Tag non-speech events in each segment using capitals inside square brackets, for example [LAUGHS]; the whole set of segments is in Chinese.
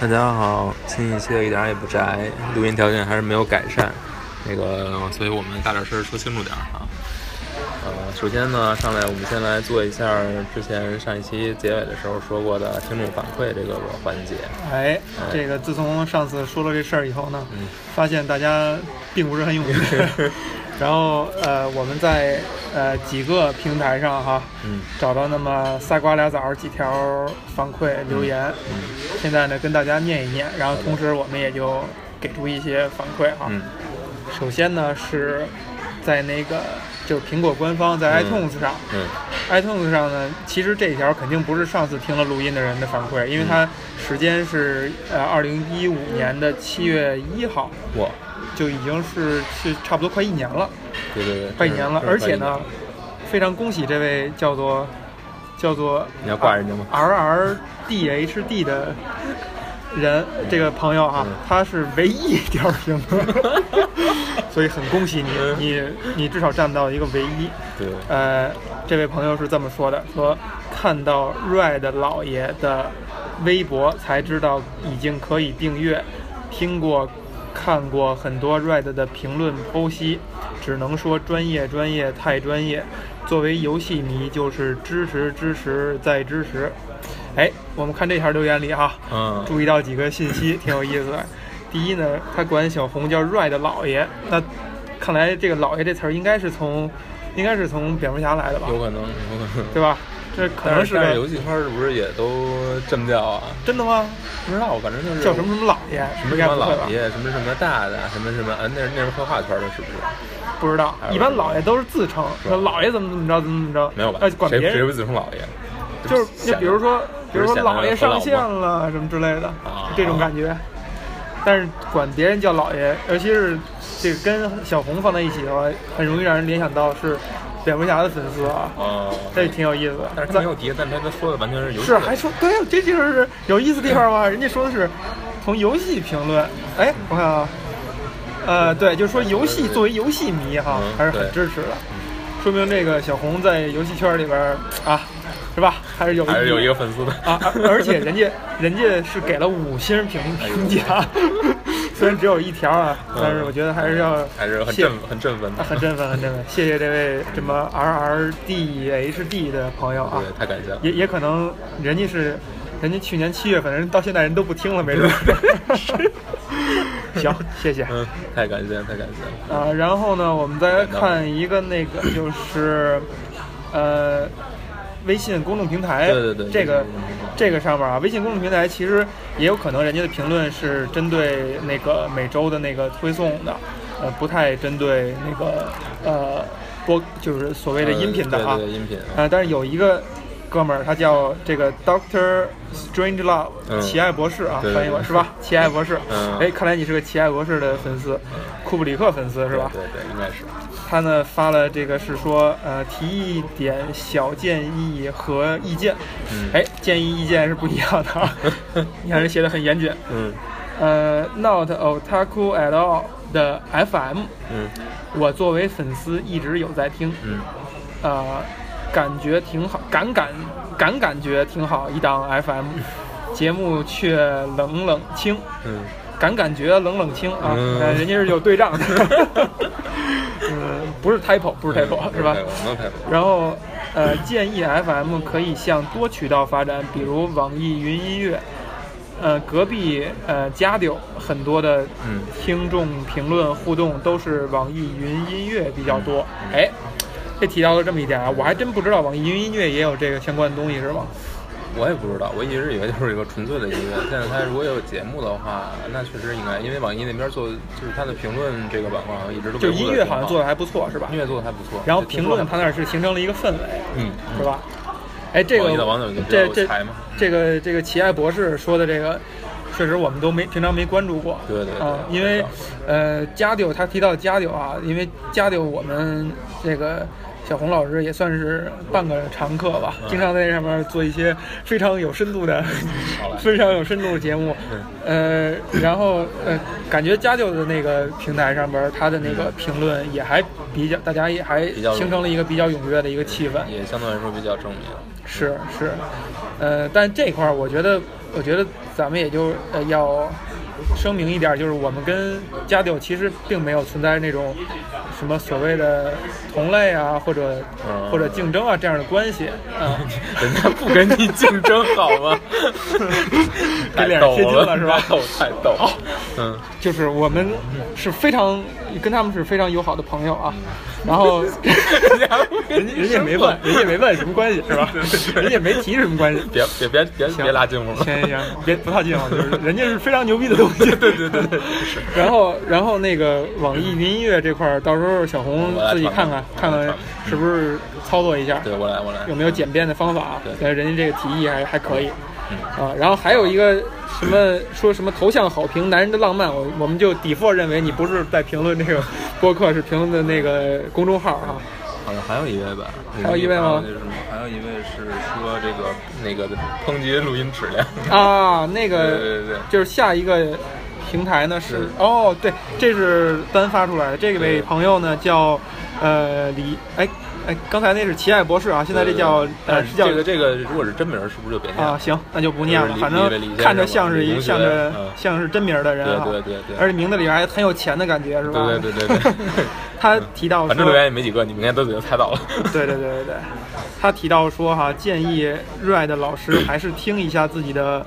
大家好，新一期的一点儿也不宅，录音条件还是没有改善，那个，所以我们大点声说清楚点儿啊。呃，首先呢，上来我们先来做一下之前上一期结尾的时候说过的听众反馈这个环节。哎，这个自从上次说了这事儿以后呢，嗯发现大家并不是很踊跃。[LAUGHS] 然后呃，我们在呃几个平台上哈，嗯。找到那么仨瓜俩枣儿几条反馈留言，嗯现在呢跟大家念一念，然后同时我们也就给出一些反馈哈。嗯。首先呢是在那个就是苹果官方在嗯。iTunes 上、嗯。iTunes 上呢，其实这条肯定不是上次听了录音的人的反馈，因为它时间是呃二零一五年的七月一号，哇，就已经是是差不多快一年了，对对对，快一年了，而且呢非常恭喜这位叫做叫做你要挂人家吗？R R D H D 的人，这个朋友啊嗯，他是唯一一条评论，[LAUGHS] 所以很恭喜你，嗯。你你至少占到一个唯一。对，呃，这位朋友是这么说的：说看到 Red 老爷的微博才知道已经可以订阅，听过、看过很多 Red 的评论剖析，只能说专业、专业、太专业。作为游戏迷，就是支持、支持再支持。哎，我们看这条留言里哈，嗯注意到几个信息，挺有意思的。第一呢，他管小红叫 Red 老爷，那看来这个“老爷”这词儿应该是从，应该是从蝙蝠侠来的吧？有可能，有可能。对吧？这可能是但是游戏圈是不是也都这么叫啊？真的吗？不知道，反正就是叫什么什么老爷？什么什么老？爷，什么什么大的，什么什么，呃，那是那是绘画圈的，是不是？不知道一般老爷都是自称，说老爷怎么怎么着，怎么怎么着，没有吧呃，？管别人谁谁会自称老爷？就是就比如说，比如说老爷上线了什么之类的啊，这种感觉。但是管别人叫老爷，尤其是这个跟小红放在一起的话，很容易让人联想到是蝙蝠侠的粉丝啊，哦，这挺有意思的。但是他没有提，但他他说的完全是游戏是还说对，这就是有意思的地方吧。人家说的是从游戏评论，哎，我看啊，呃，对，就是说游戏作为游戏迷哈嗯，还是很支持的，说明这个小红在游戏圈里边啊，是吧？还是有还是有一个粉丝的啊，而而且人家人家是给了五星评评价，[LAUGHS] 虽然只有一条啊，但是我觉得还是要嗯还是很谢振很振奋的啊，很振奋，很振奋。[LAUGHS] 谢谢这位什么 R R D H D 的朋友啊，对，太感谢了。也也可能人家是，人家去年七月份，人到现在人都不听了，没准儿。[LAUGHS] 行，谢谢。嗯，太感谢了，太感谢了。啊，然后呢，我们再来看一个那个，就是，呃，微信公众平台，对对对这个这个上面啊，微信公众平台其实也有可能人家的评论是针对那个每周的那个推送的，呃，不太针对那个呃播，就是所谓的音频的啊。对对对音频。呃，但是有一个哥们儿，他叫这个 Doctor Strange Love，、嗯奇爱博士啊，翻译过是吧？[LAUGHS] 奇爱博士，嗯哎，看来你是个奇爱博士的粉丝，库布里克粉丝是吧？对对，应该是。他呢发了这个是说，呃，提一点小建议和意见，嗯。哎，建议意见是不一样的啊，[LAUGHS] 你看人写的很严谨，嗯。呃，Not Otaku at all 的 FM，嗯。我作为粉丝一直有在听，嗯。呃，感觉挺好，感感感感觉挺好，一档 FM，[LAUGHS] 节目却冷冷清，嗯感感觉冷冷清啊，人家是有对仗的，[LAUGHS] 嗯，不是 typo，不是 typo 是吧？然后，呃，建议 FM 可以向多渠道发展，比如网易云音乐。呃，隔壁呃家丢很多的嗯听众评论互动都是网易云音乐比较多。嗯哎，这提到了这么一点啊，我还真不知道网易云音乐也有这个相关的东西是吗？我也不知道，我一直以为就是一个纯粹的音乐。[LAUGHS] 现在他如果有节目的话，那确实应该，因为网易那边做就是他的评论这个板块好像一直都就音乐好像做的还不错是吧音？乐做的还不错。然后评论他那儿是形成了一个氛围，嗯是吧？哎，这个网友这这这个这个奇爱博士说的这个，确实我们都没平常没关注过。对对对啊，因为呃，家丢他提到家丢啊，因为家丢我们这个小红老师也算是半个常客吧，嗯经常在上面做一些非常有深度的、[LAUGHS] 非常有深度的节目。呃，然后呃，感觉家教的那个平台上边，他的那个评论也还比较，大家也还形成了一个比较踊跃的一个气氛。也相对来说比较正面。是是，呃，但这块儿我觉得，我觉得咱们也就呃要声明一点，就是我们跟家六其实并没有存在那种什么所谓的同类啊，或者、嗯或者竞争啊这样的关系啊。[LAUGHS] 人家不跟你竞争好吗？[LAUGHS] 给脸上贴金了是吧 [LAUGHS] 太逗太逗。嗯，就是我们是非常跟他们是非常友好的朋友啊，然后人家人家没问，人家没问什么关系是吧？人家没提什么关系。别别别别行别拉近乎了。行行行，别不套近乎，就是人家是非常牛逼的东西。对对对对。[LAUGHS] 然后然后那个网易云音乐这块儿，到时候小红自己看看看看是不是操作一下，对我来我来。有没有简便的方法？对呃，人家这个提议还还可以。嗯啊，然后还有一个什么说什么头像好评，男人的浪漫，我我们就 default 认为你不是在评论这个播客，是评论的那个公众号啊。好像还有一位吧？还有一位吗那是什么？还有一位是说这个那个抨击录音质量。啊，那个对对对就是下一个平台呢是是哦，对，这是单发出来的。这位朋友呢叫呃李哎哎，刚才那是奇爱博士啊，现在这叫呃是是叫这个这个，如果是真名儿，是不是就别念啊，行，那就不念了就。是反正看着像是一像着嗯像是真名儿的人啊，对对对对。而且名字里边还很有钱的感觉，是吧？对对对对。对 [LAUGHS] 他提到说，反正留言也没几个，你们应该都已经猜到了。对对对对对，他提到说哈，建议热爱的老师还是听一下自己的，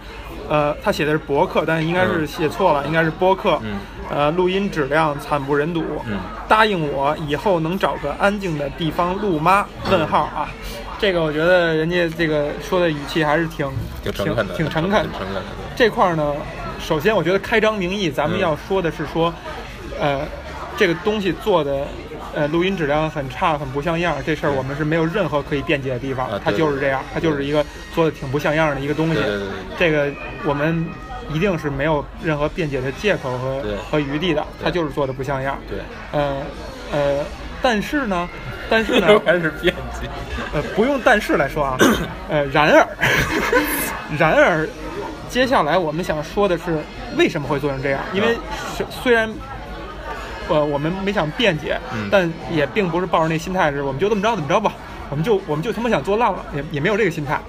呃，他写的是博客，但是应该是嗯写错了，应该是播客。嗯呃，录音质量惨不忍睹。嗯答应我以后能找个安静的地方录吗？问号啊，这个我觉得人家这个说的语气还是挺挺诚恳的，挺诚恳的。诚恳的。这块儿呢，首先我觉得开张名义，咱们嗯要说的是说，呃，这个东西做的，呃，录音质量很差，很不像样，这事儿我们是没有任何可以辩解的地方啊，它就是这样，它就是一个做的挺不像样的一个东西。这个我们一定是没有任何辩解的借口和和余地的，它就是做的不像样。对，呃呃，但是呢，[LAUGHS] 但是呢，又开始辩解。呃，不用但是来说啊，[COUGHS] 呃，然而，[LAUGHS] 然而，接下来我们想说的是为什么会做成这样？因为是虽然，呃，我们没想辩解，嗯但也并不是抱着那心态是我们就这么着怎么着吧，我们就我们就他妈想做烂了，也也没有这个心态。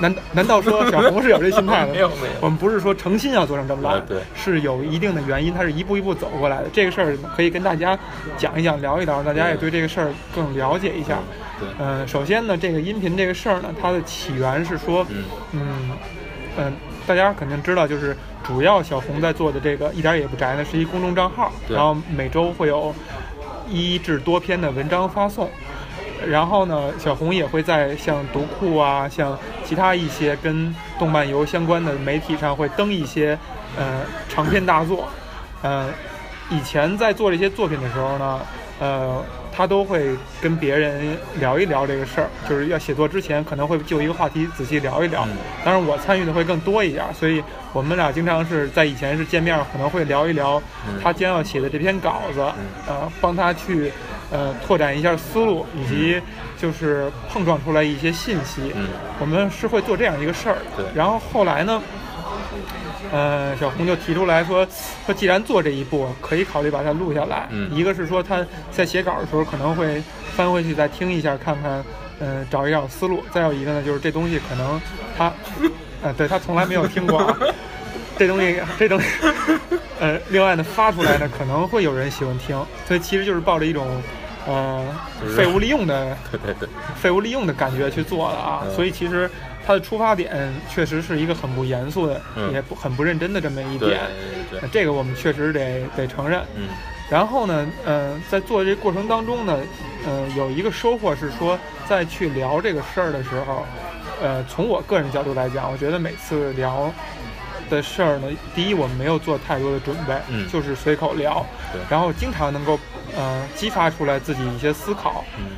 难难道说小红是有这心态的？[LAUGHS] 没有没有我们不是说诚心要做成这么烂，啊对是有一定的原因，它是一步一步走过来的。这个事儿可以跟大家讲一讲、聊一聊，大家也对这个事儿更了解一下。对嗯、首先呢，这个音频这个事儿呢，它的起源是说，嗯嗯嗯、大家肯定知道，就是主要小红在做的这个一点儿也不宅呢，是一公众账号，然后每周会有一至多篇的文章发送。然后呢，小红也会在像读库啊，像其他一些跟动漫游相关的媒体上会登一些呃长篇大作。呃，以前在做这些作品的时候呢，呃，他都会跟别人聊一聊这个事儿，就是要写作之前可能会就一个话题仔细聊一聊。嗯当然我参与的会更多一点儿，所以我们俩经常是在以前是见面可能会聊一聊嗯他将要写的这篇稿子，呃，帮他去呃拓展一下思路，以及就是碰撞出来一些信息。嗯我们是会做这样一个事儿。对然后后来呢，呃，小红就提出来说，说既然做这一步，可以考虑把它录下来。嗯一个是说他在写稿的时候可能会翻回去再听一下，看看，嗯、找一找思路。再有一个呢，就是这东西可能他，呃，对他从来没有听过啊。这东西，这东西，呃，另外呢，发出来呢，可能会有人喜欢听，所以其实就是抱着一种，呃就，是废物利用的 [LAUGHS] 对对对，废物利用的感觉去做的啊，嗯所以其实它的出发点确实是一个很不严肃的，嗯。也不很不认真的这么一对点，这个我们确实得得承认。嗯。然后呢，呃，在做这过程当中呢，呃，有一个收获是说，在去聊这个事儿的时候，呃，从我个人角度来讲，我觉得每次聊的事儿呢，第一我们没有做太多的准备，嗯就是随口聊，对。然后经常能够呃激发出来自己一些思考，嗯。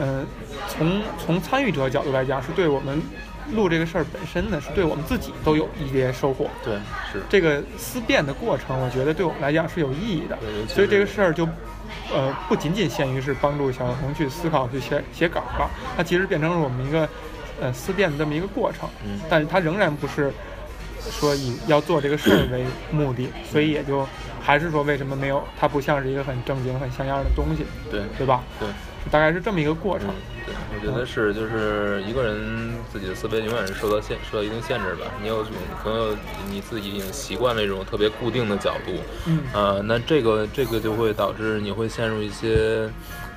嗯，从从参与者角度来讲，是对我们录这个事儿本身呢，是对我们自己都有一些收获。对是，这个思辨的过程，我觉得对我们来讲是有意义的对。所以这个事儿就，呃，不仅仅限于是帮助小红去思考、去写写稿了，它其实变成了我们一个呃思辨的这么一个过程。嗯但是它仍然不是说以要做这个事儿为目的，所以也就还是说为什么没有它不像是一个很正经、很像样的东西，对对吧？对，大概是这么一个过程。嗯对，我觉得是，就是一个人自己的思维永远是受到限，受到一定限制吧。你有种可能有你自己已经习惯了一种特别固定的角度，嗯呃，那这个这个就会导致你会陷入一些，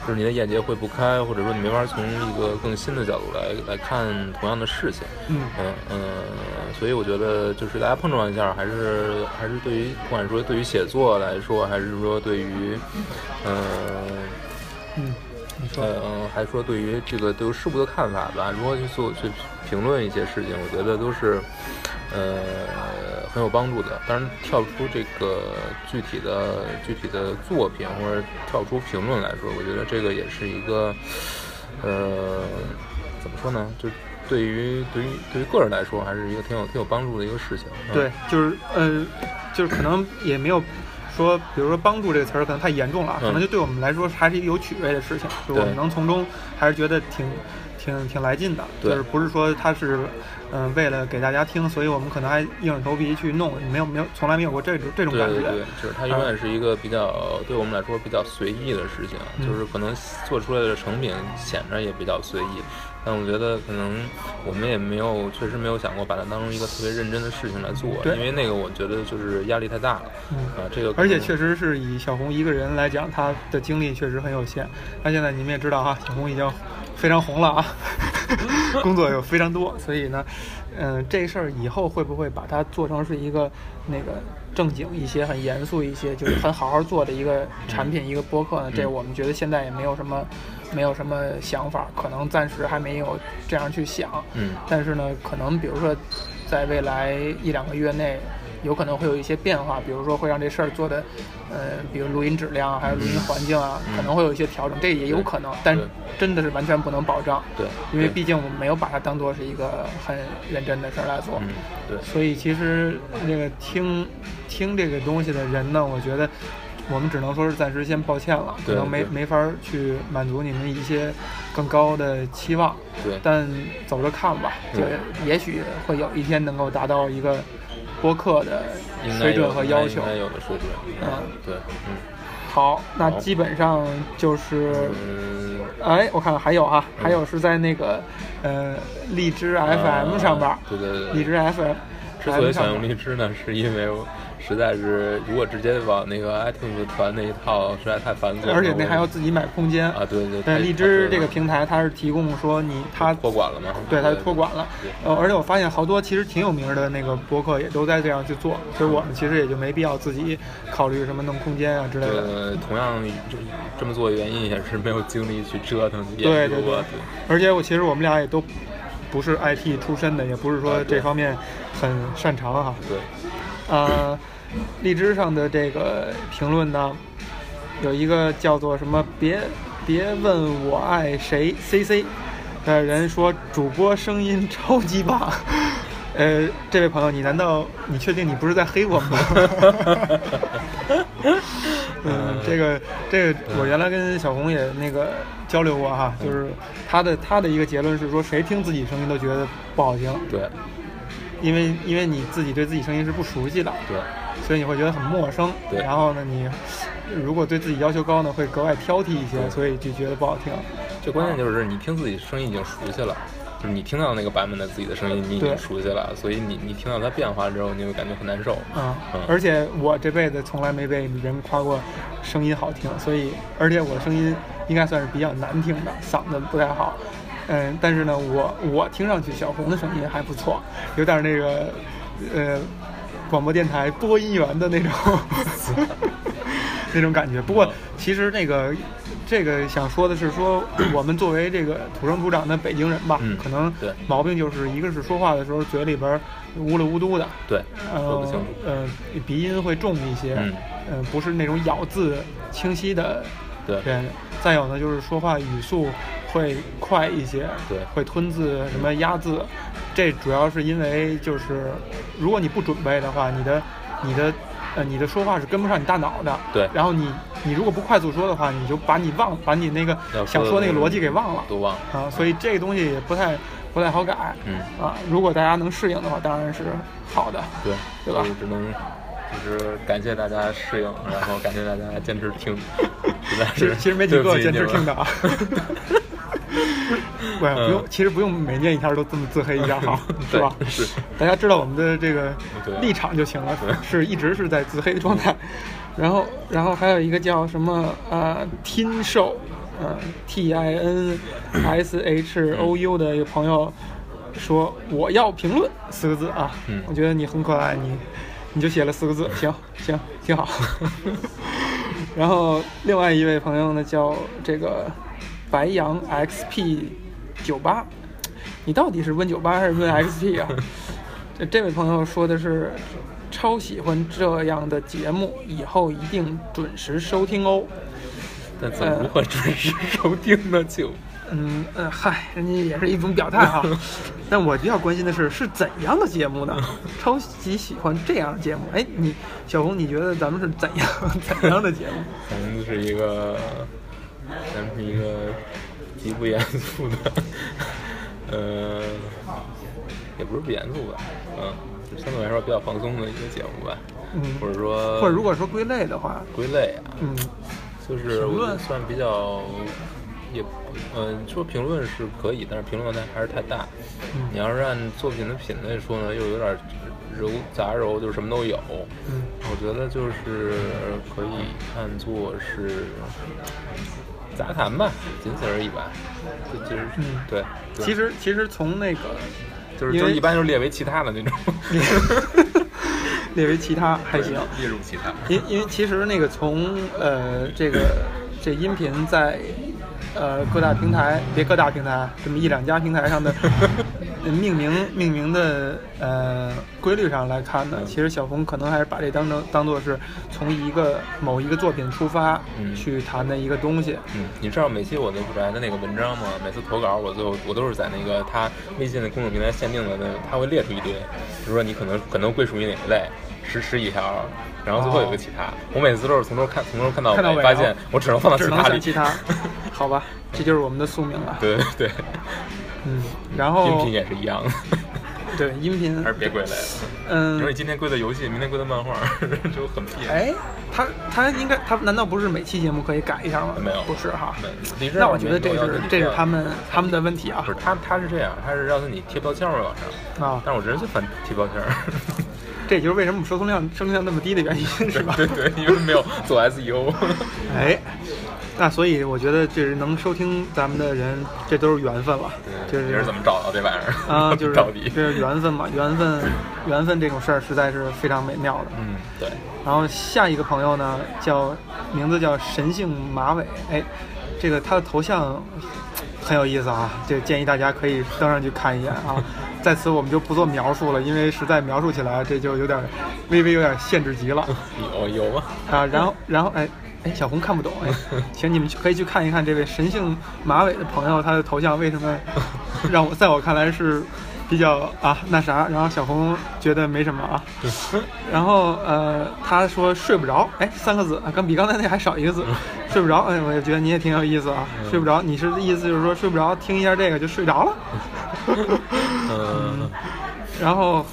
就是你的眼界会不开，或者说你没法从一个更新的角度来来看同样的事情。嗯嗯嗯，所以我觉得就是大家碰撞一下，还是还是对于不管说对于写作来说，还是说对于，嗯、嗯，你嗯，还说对于这个对于事物的看法吧，如何去做去评论一些事情，我觉得都是呃很有帮助的。当然，跳出这个具体的具体的作品或者跳出评论来说，我觉得这个也是一个呃怎么说呢？就对于对于对于个人来说，还是一个挺有挺有帮助的一个事情。嗯对，就是呃，就是可能也没有说，比如说帮助这个词儿可能太严重了可能就对我们来说还是一个有趣味的事情，就我们能从中还是觉得挺挺挺来劲的，就是不是说它是嗯、呃为了给大家听，所以我们可能还硬着头皮去弄，没有没有从来没有过这种这种感觉，对对对，就是它永远是一个比较、对我们来说比较随意的事情，嗯。就是可能做出来的成品显着也比较随意，但我觉得可能我们也没有确实没有想过把它当成一个特别认真的事情来做，因为那个我觉得就是压力太大了，嗯啊，这个而且确实是以小红一个人来讲，她的精力确实很有限。那现在你们也知道哈，小红已经非常红了啊，[LAUGHS] 工作又非常多，所以呢，嗯、这事儿以后会不会把它做成是一个那个正经一些、很严肃一些，就是很好好做的一个产品、一个播客呢？这嗯我们觉得现在也没有什么没有什么想法，可能暂时还没有这样去想。嗯。但是呢，可能比如说，在未来一两个月内，有可能会有一些变化，比如说会让这事儿做的，呃，比如录音质量啊，还有录音环境啊，嗯。可能会有一些调整，这也有可能，但对。真的是完全不能保障，对，对因为毕竟我们没有把它当做是一个很认真的事儿来做。嗯对。所以其实那个听听这个东西的人呢，我觉得我们只能说是暂时先抱歉了，可能没没法儿去满足你们一些更高的期望。对但走着看吧，就嗯也许会有一天能够达到一个播客的水准和要求应。该有的水准，嗯对，嗯好，那基本上就是，嗯。哎，我看还有哈，还有是在那个呃荔枝 FM 上边对对对，荔枝 FM。之所以想用荔枝呢，是因为我实在是如果直接往那个 iTunes 传那一套，实在太繁琐了。而且那还要自己买空间啊，对对。但太荔枝这个平台它是提供说你它托管了吗？对，它托管了。呃，而且我发现好多其实挺有名的那个博客也都在这样去做，所以我们其实也就没必要自己考虑什么弄空间啊之类的。对，同样这这么做的原因也是没有精力去折腾去对对对。而且我其实我们俩也都不是 IT 出身的，也不是说啊对这方面很擅长哈。对，呃，荔枝上的这个评论呢，有一个叫做什么“别别问我爱谁 CC” 的人说主播声音超级棒。呃，这位朋友，你难道你确定你不是在黑我们吗？[LAUGHS] 嗯，这个这个，我原来跟小红也那个交流过哈，就是他的他的一个结论是说，谁听自己声音都觉得不好听，对因为因为你自己对自己声音是不熟悉的，对所以你会觉得很陌生。对然后呢，你如果对自己要求高呢，会格外挑剔一些，所以就觉得不好听。最关键就是你听自己声音已经熟悉了。就是你听到那个版本的自己的声音，你已经熟悉了，所以你你听到它变化之后，你会感觉很难受。啊、嗯而且我这辈子从来没被人夸过声音好听，所以而且我声音应该算是比较难听的，嗓子不太好。嗯，但是呢，我我听上去小红的声音还不错，有点那个呃广播电台播音员的那种 [LAUGHS] 那种感觉。不过其实那个这个想说的是说，我们作为这个土生土长的北京人吧，嗯可能毛病就是一个是说话的时候嘴里边呜噜呜嘟的，对。呃，鼻音会重一些，嗯呃不是那种咬字清晰的对人。再有呢，就是说话语速会快一些，对会吞字什么压字，这主要是因为就是如果你不准备的话，你的你的呃你的说话是跟不上你大脑的，对然后你你如果不快速说的话，你就把你忘把你那个想说那个逻辑给忘了都忘了。啊，所以这个东西也不太不太好改，嗯啊，如果大家能适应的话，当然是好的。对，对吧就是只能就是感谢大家适应，然后感谢大家坚持听，[LAUGHS] 实在是其实没几个坚持听的的。啊。不 [LAUGHS] 不用，其实不用每念一条都这么自黑一下好，[LAUGHS] 是吧？是，大家知道我们的这个立场就行了，是一直是在自黑的状态。然后，然后还有一个叫什么呃听寿，呃 T I N S H O U 的一个朋友说我要评论四个字啊，嗯我觉得你很可爱，你你就写了四个字，[LAUGHS] 行行挺好。[LAUGHS] 然后另外一位朋友呢叫这个白羊 XP 九八，你到底是 Win 九八还是 Win XP 啊？这 [LAUGHS] 这位朋友说的是超喜欢这样的节目，以后一定准时收听哦。但怎么如何准时收听呢？就嗯嗯，嗨，人家也是一种表态哈。[LAUGHS] 但我比较关心的是，是怎样的节目呢？[LAUGHS] 超级喜欢这样的节目。哎，你小红，你觉得咱们是怎样 [LAUGHS] 怎样的节目？咱们是一个，咱们是一个极不严肃的，呃，也不是不严肃吧，嗯，就相对来说比较放松的一个节目吧，嗯或者说或者如果说归类的话，归类啊，嗯就是评论算比较，也不，嗯、说评论是可以，但是评论量还是太大。嗯你要是按作品的品类说呢，又有点揉杂糅，就是什么都有。嗯我觉得就是可以看作是杂谈吧，仅此而已吧。就其实、嗯对，对其实其实从那个就是就是一般就是列为其他的那种，[LAUGHS] 列为其他还行。列入其他。因因为其实那个从呃这个这音频在呃各大平台别各大平台这么一两家平台上的呃 [LAUGHS] 命名命名的呃规律上来看呢，其实小红可能还是把这当成当做是从一个某一个作品出发嗯去谈的一个东西。嗯，你知道每期我那不宅的那个文章吗？每次投稿我最后我都是在那个他微信的公众平台限定的那，他会列出一堆，比如说你可能可能归属于哪一类，十十一条，然后最后有个其他。我每次都是从头看从头看到尾啊发现我只能放到只其他里。其他，[LAUGHS] 好吧，这就是我们的宿命了。对对对，嗯，然后音频也是一样的，对音频还是别归类了。嗯，因为今天归的游戏，明天归的漫画，[LAUGHS] 就很别。哎，他他应该他难道不是每期节目可以改一下吗？没有不是哈。没那我觉得这是这是他们他们的问题啊不是他他是这样，他是让你贴标签儿往上，啊！但是我人最烦贴标签儿。[LAUGHS] 这就是为什么我们收听量收听量那么低的原因，是吧？对对，因为没有做 SEO。[LAUGHS] 哎，那所以我觉得这是能收听咱们的人，这都是缘分了。就对，你是是怎么找到这玩意儿？啊，[LAUGHS] 就是到底？这是缘分嘛，缘分缘分这种事儿实在是非常美妙的。嗯，对，然后下一个朋友呢，叫名字叫神性马尾，哎，这个他的头像很有意思啊，这建议大家可以登上去看一眼啊。在此我们就不做描述了，因为实在描述起来这就有点微微有点限制级了有有吗？啊。然后然后哎哎，小红看不懂哎，请你们去可以去看一看这位神性马尾的朋友，他的头像为什么让我在我看来是比较啊那啥，然后小红觉得没什么啊。然后呃，他说睡不着，哎，三个字啊，刚比刚才那还少一个字，睡不着。哎，我也觉得你也挺有意思啊，睡不着。你是意思就是说睡不着，听一下这个就睡着了？[LAUGHS] 嗯，然后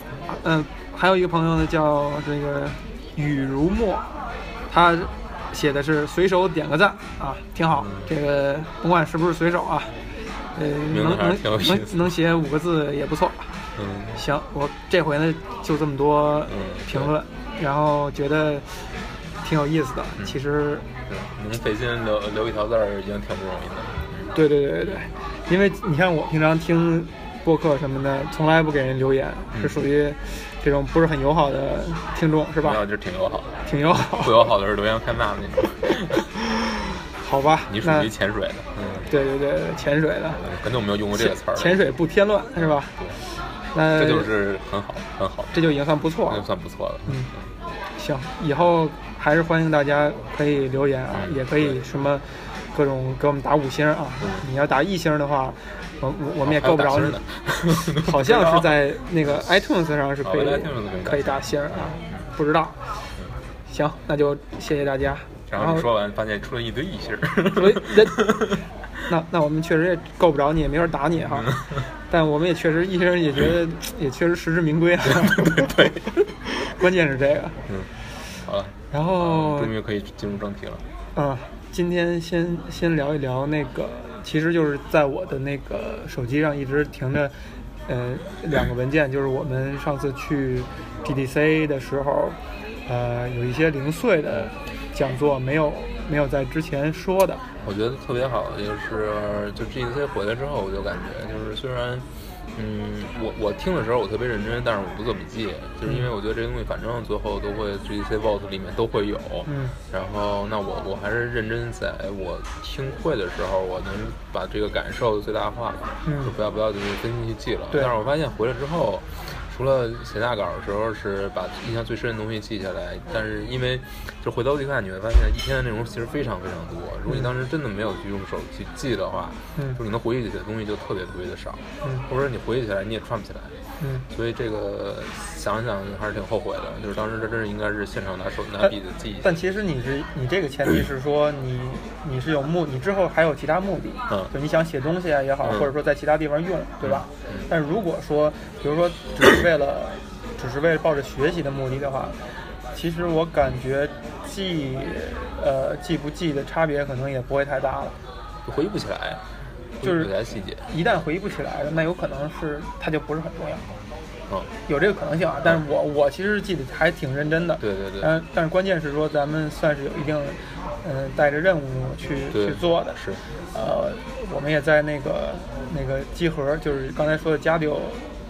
嗯、还有一个朋友呢叫这个雨如墨，他写的是随手点个赞啊，挺好。这个甭管是不是随手啊，呃，能能能能写五个字也不错。嗯行，我这回呢就这么多嗯评论，然后觉得挺有意思的。嗯其实，能费心留留一条字儿已经挺不容易的。对对对对对，因为你看我平常听播客什么的，从来不给人留言，嗯是属于这种不是很友好的听众，是吧没有，？就是挺友好的。挺友好 [LAUGHS] 不，友好的是留言看骂的那种。好吧？你属于潜水的，嗯，对对对，潜水的，很久没有用过这个词儿。潜水不添乱，是吧？对，那这就是很好，很好，这就已经算不错了。算不错了。嗯，行，以后还是欢迎大家可以留言啊，嗯也可以什么各种给我们打五星啊。你要打一星的话，我我我们也够不着还有打星的好像是 [LAUGHS] 在那个 iTunes 上是可以可以打星啊，不知道。行，那就谢谢大家。然后你说完，发现出了一堆异性儿。[LAUGHS] [LAUGHS] 所以那那那我们确实也够不着你，也没法打你哈。但我们也确实一些人也觉得也确实实至名归啊。对，[LAUGHS] 关键是这个。嗯，好了，然后终于可以进入正题了。啊，今天先先聊一聊那个，其实就是在我的那个手机上一直停着，呃，两个文件，就是我们上次去 GDC 的时候，呃，有一些零碎的讲座没有没有在之前说的。我觉得特别好的就是，就 GDC 回来之后，我就感觉就是虽然。嗯，我我听的时候我特别认真，但是我不做笔记，就是因为我觉得这个东西反正最后都会 GDC Vault 里面都会有。嗯。然后那我我还是认真在我听会的时候，我能把这个感受最大化，嗯就不要不要就是分心去记了。对但是我发现回来之后，除了写大稿的时候是把印象最深的东西记下来，但是因为就回头去看，你会发现一天的内容其实非常非常多。如果你当时真的没有去用手去记的话，嗯就你能回忆起的东西就特别特别的少，嗯或者说你回忆起来你也串不起来。嗯所以这个想想还是挺后悔的，就是当时这真是应该是现场拿手拿笔的记一下。但其实你是你这个前提是说你你是有目，你之后还有其他目的，嗯就你想写东西啊也好，嗯或者说在其他地方用，对吧？嗯但如果说，比如说只是为了只是为了抱着学习的目的的话，其实我感觉记呃记不记的差别可能也不会太大了。就回忆不起来，就是。一旦回忆不起来了，那有可能是它就不是很重要，嗯，有这个可能性啊。但是我我其实记得还挺认真的，对对对，但但是关键是说，咱们算是有一定，嗯、带着任务去去做的。是，呃，我们也在那个那个集合，就是刚才说的加丢，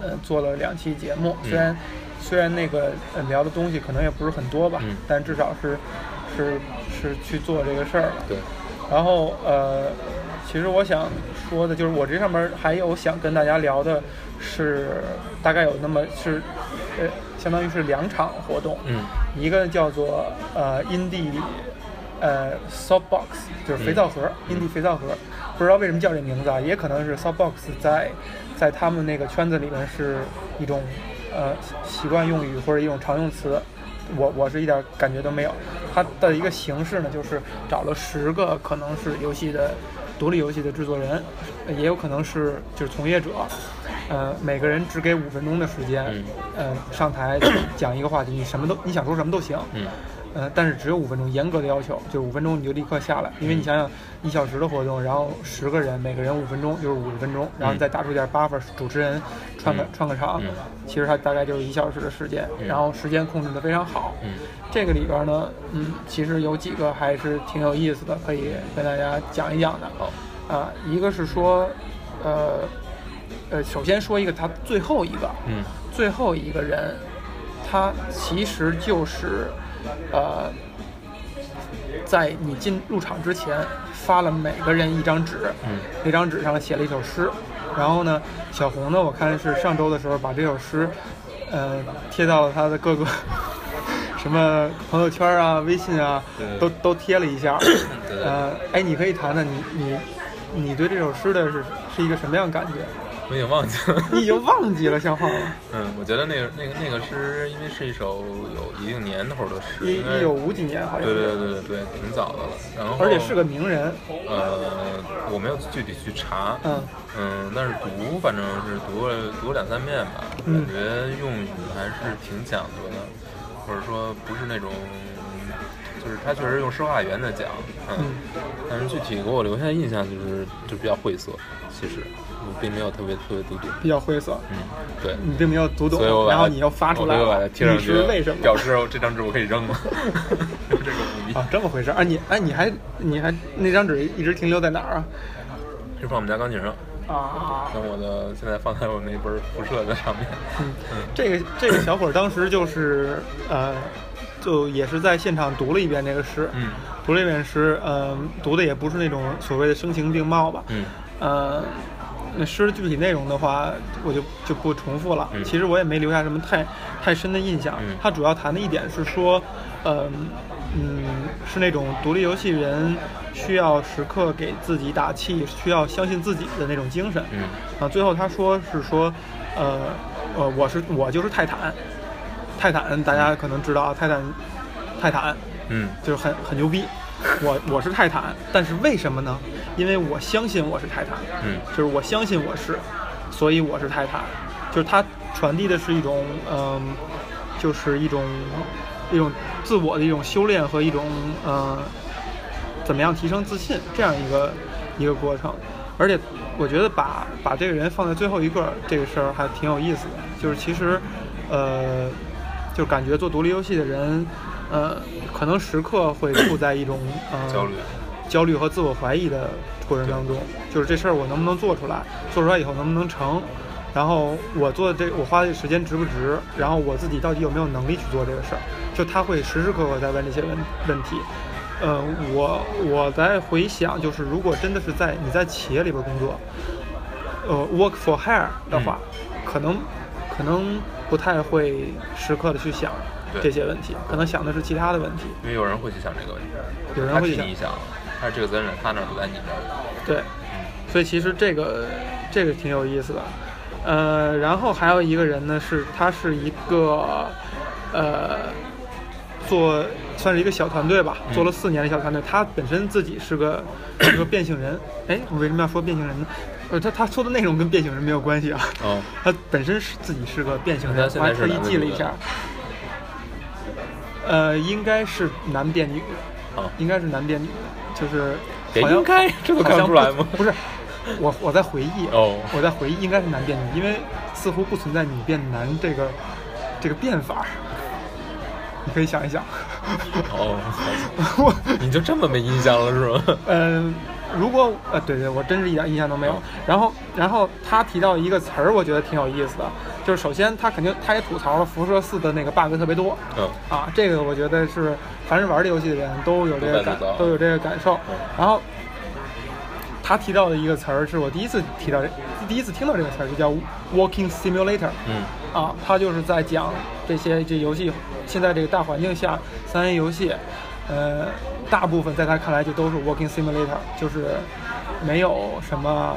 呃，做了两期节目。嗯虽然虽然那个、呃、聊的东西可能也不是很多吧，嗯但至少是是是去做这个事儿了。对，然后呃，其实我想说的就是，我这上面还有想跟大家聊的是，大概有那么是，呃，相当于是两场活动，嗯一个叫做呃 indie 呃 softbox，就是肥皂盒、嗯 indie 肥皂盒，不知道为什么叫这名字啊，也可能是 softbox 在在他们那个圈子里面是一种呃习惯用语或者一种常用词。我我是一点感觉都没有。它的一个形式呢，就是找了十个可能是游戏的独立游戏的制作人，呃也有可能是就是从业者，呃，每个人只给五分钟的时间，嗯。呃，上台讲一个话题，你什么都你想说什么都行，嗯呃，但是只有五分钟，严格的要求，就是五分钟你就立刻下来，因为你想想一小时的活动，然后十个人，每个人五分钟就是五十分钟，然后再打出点 buffer，主持人串个嗯。串个场嗯，其实它大概就是一小时的时间，嗯。然后时间控制的非常好。嗯。这个里边呢，嗯，其实有几个还是挺有意思的，可以跟大家讲一讲的。好，啊，一个是说，呃，呃，首先说一个他最后一个，嗯。最后一个人，他其实就是，呃，在你进入场之前发了每个人一张纸，嗯那张纸上写了一首诗，然后呢，小红呢，我看是上周的时候把这首诗，呃，贴到了他的各个什么朋友圈啊、微信啊对，都都贴了一下。呃，哎，你可以谈谈你你你对这首诗的是是一个什么样感觉？我已经忘记了。[LAUGHS] 你已经忘记了，小浩，嗯，我觉得那个那个那个诗，因为是一首有一定年头的诗，一应该一九五几年好像对对，对对对，挺早的了。然后而且是个名人。呃，我没有具体去查，嗯嗯，但是读反正是读了读了两三遍吧，嗯感觉用语还是挺讲究的，或者说不是那种，就是他确实用诗化语言在讲，嗯，嗯但是具体给我留下的印象就是就比较晦涩，其实我并没有特别特别读懂，比较晦涩，嗯，对。你并没有读懂然后你又发出来我就把它了，你贴上去，是为什么？表示这张纸我可以扔了。[LAUGHS] 啊，这么回事啊？你哎，你还你还那张纸一直停留在哪儿啊？就放我们家钢琴上，啊，跟我的现在放在我那本辐射在上面。嗯，这个这个小伙儿当时就是呃，就也是在现场读了一遍这个诗，嗯读了一遍诗，嗯、读的也不是那种所谓的声情并茂吧，嗯呃，那诗具体内容的话，我就就不重复了。嗯其实我也没留下什么太太深的印象。嗯他主要谈的一点是说，嗯嗯，是那种独立游戏人需要时刻给自己打气，需要相信自己的那种精神。嗯啊，最后他说是说，呃呃，我是我就是泰坦，泰坦大家可能知道啊，泰坦泰坦嗯就是很很牛逼。[LAUGHS] 我我是泰坦，但是为什么呢？因为我相信我是泰坦，嗯就是我相信我是，所以我是泰坦。就是它传递的是一种，嗯、就是一种一种自我的一种修炼和一种，呃，怎么样提升自信这样一个一个过程。而且我觉得把把这个人放在最后一个这个事儿还挺有意思的，就是其实，呃，就感觉做独立游戏的人，呃，可能时刻会处在一种 [COUGHS] 呃焦虑。焦虑和自我怀疑的过程当中，就是这事儿我能不能做出来，做出来以后能不能成，然后我做的这我花的时间值不值，然后我自己到底有没有能力去做这个事儿，就他会时时刻刻在问这些问问题。呃，我我在回想，就是如果真的是在你在企业里边工作，呃，work for hire 的话，可能可能不太会时刻的去想对这些问题，可能想的是其他的问题。因为有人会去想这个问题，有人会去想但是这个责任他那儿不在你这儿。对，所以其实这个这个挺有意思的。呃，然后还有一个人呢，是他是一个呃做算是一个小团队吧，嗯做了四年的小团队。他本身自己是个是个变性人。哎，我为什么要说变性人呢？呃，他他说的内容跟变性人没有关系啊。哦，他本身是自己是个变性人，我还特意记了一下。呃，应该是男变女，啊，应该是男变女，就是也好像应该这都看不出来吗不是，我我在回忆，哦我在回忆，应该是男变女，因为似乎不存在女变男这个这个变法。你可以想一想，哦，[LAUGHS] 我你就这么没印象了是吗？嗯，[LAUGHS] 如果呃，对对，我真是一点印象都没有。然后，然后他提到一个词儿，我觉得挺有意思的，就是首先他肯定他也吐槽了辐射四的那个 bug 特别多嗯，啊，这个我觉得是凡是玩这游戏的人都有这个感都有这个感受嗯。然后他提到的一个词儿是我第一次提到，第一次听到这个词儿，就叫 walking simulator。嗯，啊，他就是在讲这些这游戏现在这个大环境下，三 A 游戏，呃，大部分在他看来就都是 walking simulator，就是没有什么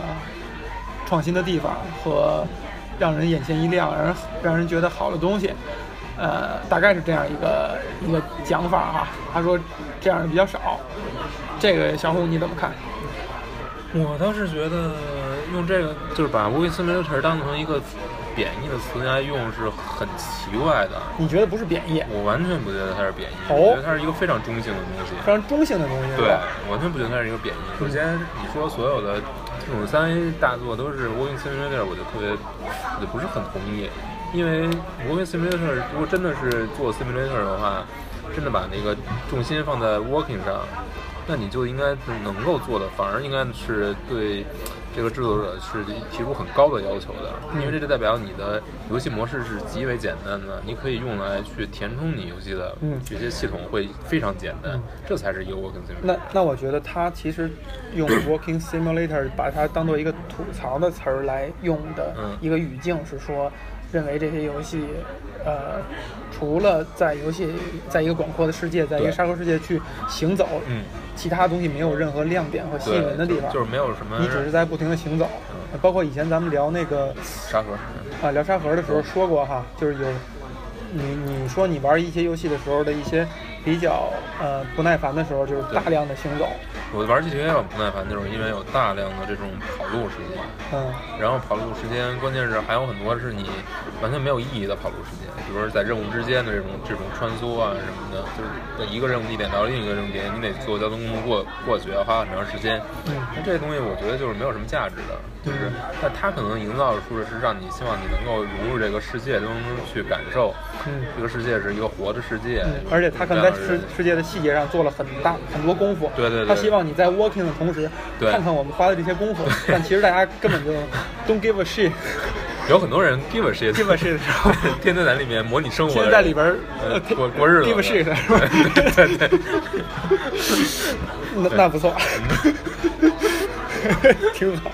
创新的地方和让人眼前一亮、让人让人觉得好的东西。呃，大概是这样一个一个讲法哈、他说这样的比较少。这个小虎你怎么看？我倒是觉得用这个就是把 w o k simulator 当成一个贬义的词来用是很奇怪的。你觉得不是贬义，我完全不觉得它是贬义，哦我觉得它是一个非常中性的东西。非常中性的东西？对，完全不觉得它是一个贬义。首先，你说所有的这种三 A 大作都是 Walking Simulator，我就特别，也不是很同意。因为 Walking Simulator 如果真的是做 Simulator 的话，真的把那个重心放在 Walking 上，那你就应该能够做的，反而应该是对这个制作者是提出很高的要求的，因为这就代表你的游戏模式是极为简单的，你可以用来去填充你游戏的嗯。这些系统会非常简单，这才是一个 “working Simulator。那那我觉得他其实用 [CLEARS THROAT] “working simulator 把它当做一个吐槽的词儿来用的嗯。一个语境是说，认为这些游戏，呃，除了在游戏在一个广阔的世界，在一个沙盒世界去行走，嗯，其他东西没有任何亮点和吸引人的地方，就是没有什么，你只是在不停的行走。嗯包括以前咱们聊那个沙盒，啊，聊沙盒的时候说过哈，就是有你你说你玩一些游戏的时候的一些比较呃不耐烦的时候，就是大量的行走，我玩 GTA 我不耐烦，就是因为有大量的这种跑路时间，嗯然后跑路时间，关键是还有很多是你完全没有意义的跑路时间，比如说在任务之间的这种这种穿梭啊什么的，就是在一个任务地点到另一个任务地点，你得坐交通工具过过去，要花很长时间。嗯那这东西我觉得就是没有什么价值的，就是但它可能营造出的是让你希望你能够融入这个世界中去感受，嗯。这个世界是一个活的世界，嗯，而且他可能在世世界的细节上做了很大很多功夫。对对对他希望你在 working 的同时，对看看我们花的这些功夫。[LAUGHS] 但其实大家根本就 don't give a shit。有很多人 give a shit give a shit 的时候，[LAUGHS] 天天在里面模拟生活天天，在在里边呃过过日子 give a shit 是吧？对对对，[LAUGHS] 那那不错，挺好。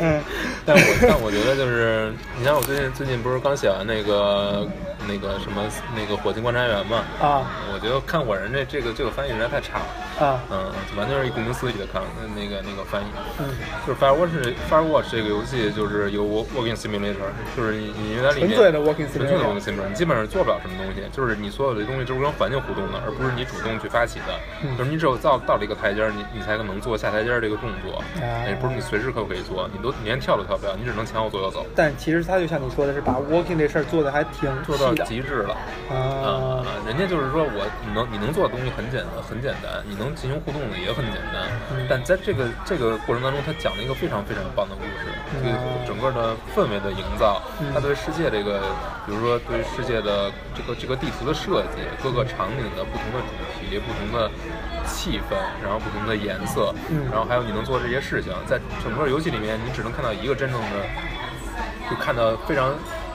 嗯但我但我觉得就是，你像我最近最近不是刚写完那个那个什么那个火星观察员嘛，啊。我觉得看火人这这个这个翻译实在太差了，啊。嗯，完全是一顾名思义的看那那个那个翻译，嗯，就是 Firewatch Firewatch 这个游戏就是有 Walking Simulator，就是你你在里面纯粹的 walking 纯粹的 Walking simulator。你基本上做不了什么东西，就是你所有的东西都是跟环境互动的，而不是你主动去发起的。嗯。就是你只有到到了一个台阶儿，你你才能做下台阶儿这个动作，啊。也不是你随时可不可以做，你都你连跳都跳不了，你只能前后左右走，但其实他就像你说的是，把 walking 这事儿做的还挺做到极致了。啊啊，人家就是说我你能你能做的东西很简单，很简单，你能能进行互动的也很简单。嗯但在这个这个过程当中，他讲了一个非常非常棒的故事，对整个的氛围的营造，嗯他对世界这个，比如说对世界的这个这个地图的设计，各个场景的不同的主题、不同的气氛，然后不同的颜色，嗯然后还有你能做这些事情，在整个游戏里面，你只能看到一个真正的，就看到非常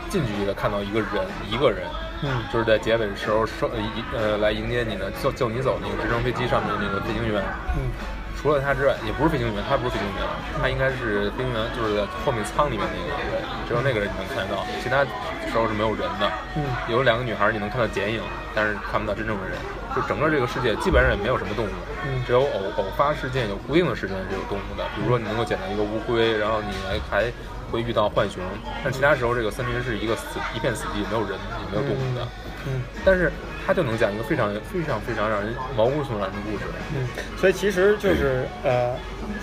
近距离的看到一个人，一个人。嗯就是在结尾的时候收呃来迎接你的救救你走那个直升飞机上面的那个飞行员，嗯除了他之外，也不是飞行员，他不是飞行员，他应该是飞行员，就是在后面舱里面那个人，只有那个人你能看得到，其他时候是没有人的。嗯有两个女孩你能看到剪影，但是看不到真正的人。就整个这个世界基本上也没有什么动物，嗯只有偶偶发事件有固定的时间是有动物的，比如说你能够捡到一个乌龟，然后你还还会遇到浣熊，但其他时候这个森林是一个死一片死地，没有人也没有动物的。嗯但是他就能讲一个非常非常非常让人毛骨悚然的故事。嗯，所以其实就是呃，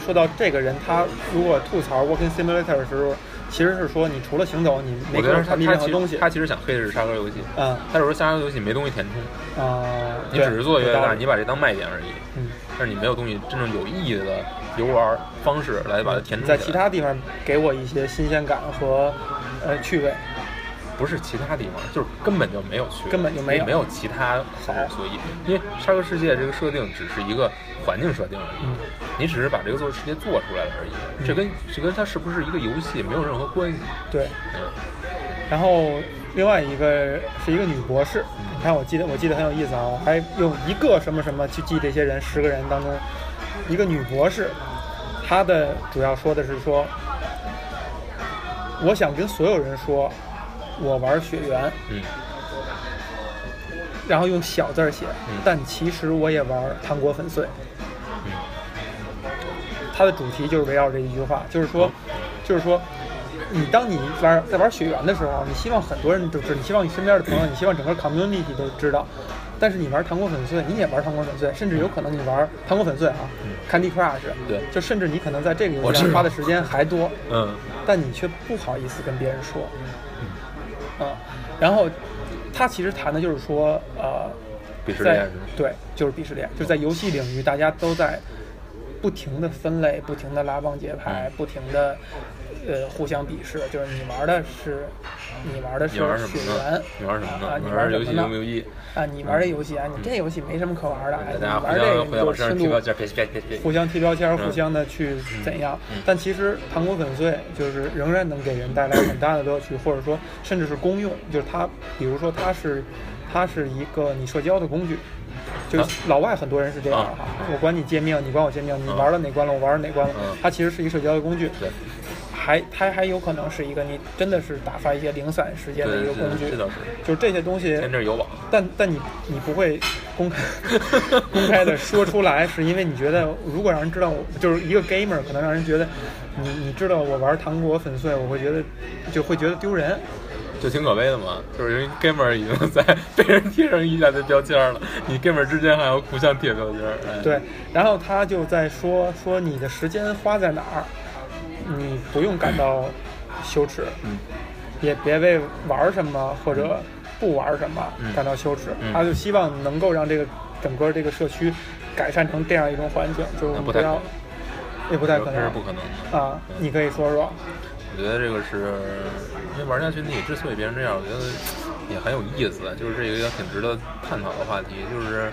说到这个人，他如果吐槽 Walking Simulator 的时候，其实是说你除了行走，你没我觉得他任何东西。他其实想黑的是沙盒游戏，嗯他是说沙盒游戏没东西填充，啊，你只是做越大，有道理你把这当卖点而已，嗯，但是你没有东西真正有意义的游玩方式来把它填充。在其他地方给我一些新鲜感和呃趣味。不是其他地方，就是根本就没有去，根本就没有没有其他好所以，因为沙盒世界这个设定只是一个环境设定而已，嗯你只是把这个做世界做出来了而已，这跟这跟它是不是一个游戏没有任何关系。对，嗯，然后另外一个是一个女博士，你看我记得我记得很有意思啊，我还用一个什么什么去记这些人，十个人当中，一个女博士，她的主要说的是说，我想跟所有人说，我玩雪原，嗯。然后用小字儿写嗯，但其实我也玩糖果粉碎。嗯。它的主题就是围绕这一句话，就是说，就是说，你当你玩在玩雪原的时候，你希望很多人都知道，你希望你身边的朋友，你希望整个 community 都知道。但是你玩糖果粉碎，你也玩糖果粉碎，甚至有可能你玩糖果粉碎啊，Candy Crush，对就甚至你可能在这个游戏上花的时间还多，嗯但你却不好意思跟别人说，啊，然后他其实谈的就是说，呃，在鄙视链？对，就是鄙视链，就是在游戏领域，大家都在不停的分类，不停的拉帮结派，不停的呃互相鄙视。就是你玩的是你玩的是你玩什么呢？你玩什么啊？你玩游戏？啊，你玩这游戏啊，你这游戏没什么可玩的，哎，你玩这个你就深度互相贴标签，嗯互相的去怎样嗯。但其实糖果粉碎就是仍然能给人带来很大的乐趣，或者说甚至是公用。就是它，比如说它是它是一个你社交的工具。就老外很多人是这样哈，啊我管你借命，你管我借命，你嗯玩了哪关了，我玩了哪关了嗯，它其实是一个社交的工具，对还它还有可能是一个你真的是打发一些零散时间的一个工具这，倒是。就是这些东西天阵有网，但但你你不会公开公开的 [LAUGHS] 说出来，是因为你觉得如果让人知道我就是一个 gamer，可能让人觉得你你知道我玩糖果粉碎，我会觉得就会觉得丢人。就挺可悲的嘛，就是因为 gamer 已经在 [LAUGHS] 被人贴上一大堆标签了，你 gamer 之间还要互相贴标签。哎，对，然后他就在说说你的时间花在哪儿，你不用感到羞耻，嗯也别为玩什么或者不玩什么嗯感到羞耻。嗯他就希望能够让这个整个这个社区改善成这样一种环境，就是我们不太也不太可能这是不可能的。啊。你可以说说，我觉得这个是因为玩家群体之所以变成这样，我觉得也很有意思，就是这个也挺值得探讨的话题。就是，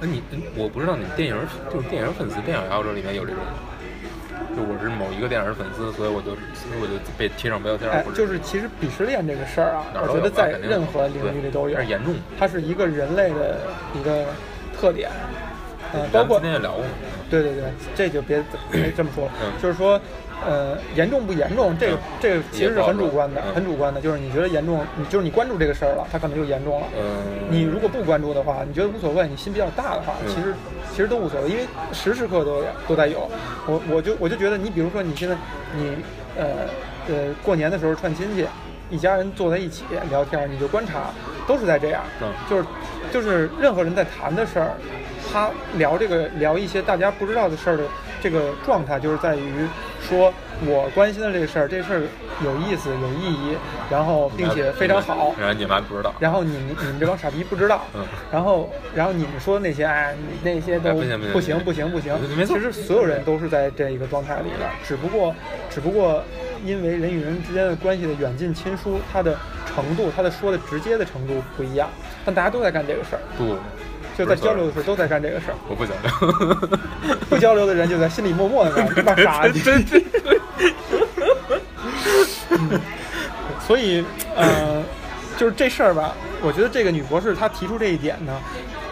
那你我不知道你电影就是电影粉丝、电影爱好者里面有这种，就我是某一个电影的粉丝，所以我就所以我就被贴上标签，哎就是其实鄙视链这个事儿啊，我觉得在任何领域里都有但，是严重。它是一个人类的一个特点。呃，包括今天也聊过嘛，对对对，这就别别 [CLEARS THROAT] 这么说，了就是说，呃，严重不严重，这个嗯。这个其实是很主观的很主观的，就是你觉得严重，你就是你关注这个事儿了，它可能就严重了。嗯，你如果不关注的话，你觉得无所谓，你心比较大的话，嗯。其实其实都无所谓，因为时时刻都有都在有。我我就我就觉得，你比如说你现在你呃呃过年的时候串亲戚，一家人坐在一起聊天，你就观察，都是在这样，嗯。就是就是任何人在谈的事儿，他聊这个聊一些大家不知道的事儿的这个状态，就是在于说我关心的这个事儿，这事儿有意思、有意义，然后并且非常好，然后你们还不知道，然后你们你们这帮傻逼不知道，嗯。然后然后你们说的那些哎那些都哎不行不行不行其实所有人都是在这一个状态里的，只不过只不过因为人与人之间的关系的远近亲疏，它的程度，它的说的直接的程度不一样，但大家都在干这个事儿，不，就在交流的时候都在干这个事儿，我不交流。[LAUGHS] 不交流的人就在心里默默的干，那傻逼。[LAUGHS] 真真 [LAUGHS] 所以，呃，就是这事儿吧，我觉得这个女博士她提出这一点呢，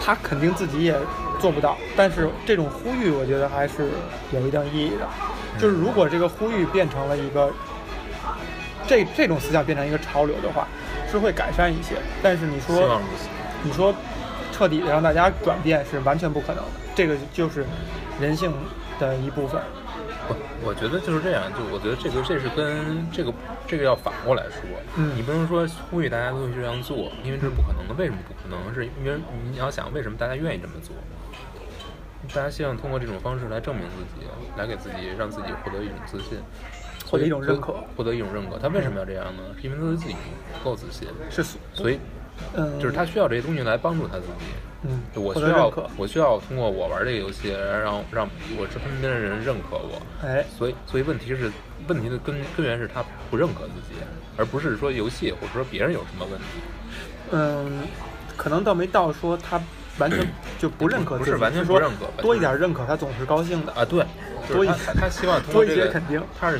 她肯定自己也做不到，但是这种呼吁，我觉得还是有一定意义的。就是如果这个呼吁变成了一个这这种思想变成一个潮流的话，是会改善一些。但是你说。你说彻底的让大家转变是完全不可能的，这个就是人性的一部分。不，我觉得就是这样，就我觉得这个这是跟这个这个要反过来说，嗯你不能说呼吁大家都去这样做，因为这是不可能的。为什么不可能？是因为你要想为什么大家愿意这么做？大家希望通过这种方式来证明自己，来给自己让自己获得一种自信，获得一种认可获得一种认可。他为什么要这样呢？是因为他对自己不够自信，是所所以嗯，就是他需要这些东西来帮助他自己。嗯，我需要我需要通过我玩这个游戏，让让我身边的人认可我。哎，所以，所以问题是，问题的根根源是他不认可自己，而不是说游戏或者说别人有什么问题。嗯，可能倒没到说他完全就不认可自己，不是完全不认可多一点认可，他总是高兴的。啊，对，就多一是他希望通多一过这个，些肯定他是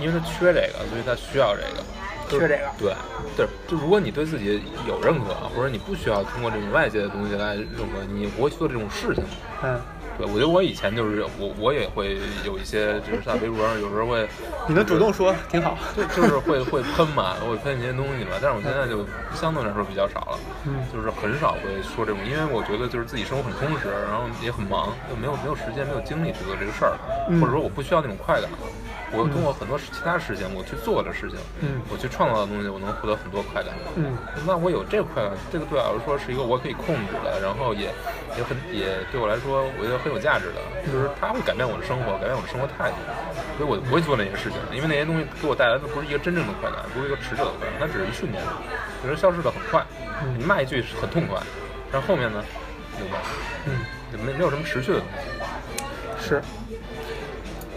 因为他缺这个，所以他需要这个。就是缺这个对对，就如果你对自己有认可，或者你不需要通过这种外界的东西来认可，你不会去做这种事情。嗯，对，我觉得我以前就是我我也会有一些，就是在微博上有时候会，你能主动说挺好。对就是会会喷嘛，会喷一些东西嘛，但是我现在就相对来说比较少了，嗯就是很少会说这种，因为我觉得就是自己生活很充实，然后也很忙，就没有没有时间没有精力去做这个事儿，嗯或者说我不需要那种快感了。我通过很多其他事情，我去做的事情，嗯我去创造的东西，我能获得很多快感。嗯那我有这个快感，这个对我来说是一个我可以控制的，然后也也很也对我来说，我觉得很有价值的，就是它会改变我的生活，改变我的生活态度，所以我不会做那些事情，因为那些东西给我带来的不是一个真正的快感，不是一个持久的快感，它只是一瞬间，只是消失的很快。你骂一句是很痛快，但后面呢，明白，嗯，就没没有什么持续的东西。是。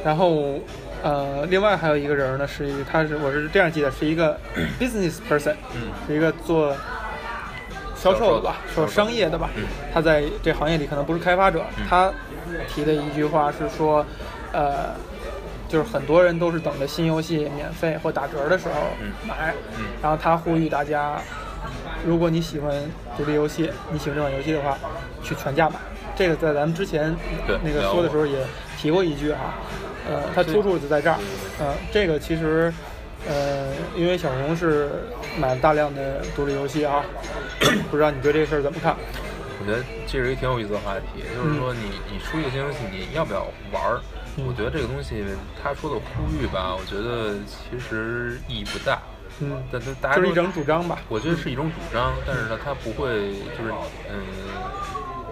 然后，呃，另外还有一个人呢，是一他是我是这样记得，是一个 [CLEARS THROAT] business person，嗯。是一个做销售的吧，做销售的商业的吧嗯。他在这行业里可能不是开发者，嗯。他提的一句话是说，呃，就是很多人都是等着新游戏免费或打折的时候嗯。买，嗯。然后他呼吁大家，如果你喜欢独立游戏，你喜欢这款游戏的话，去全价买。这个在咱们之前那个说的时候也提过一句哈，呃，它出处就在这儿，呃，这个其实，呃，因为小红是买了大量的独立游戏啊，不知道你对这个事儿怎么看？我觉得这是一个挺有意思的话题，就是说你你出一个新游戏，你要不要玩儿？嗯我觉得这个东西他说的呼吁吧，我觉得其实意义不大。嗯，但但大家就是一种主张吧。我觉得是一种主张，但是呢，它不会就是嗯，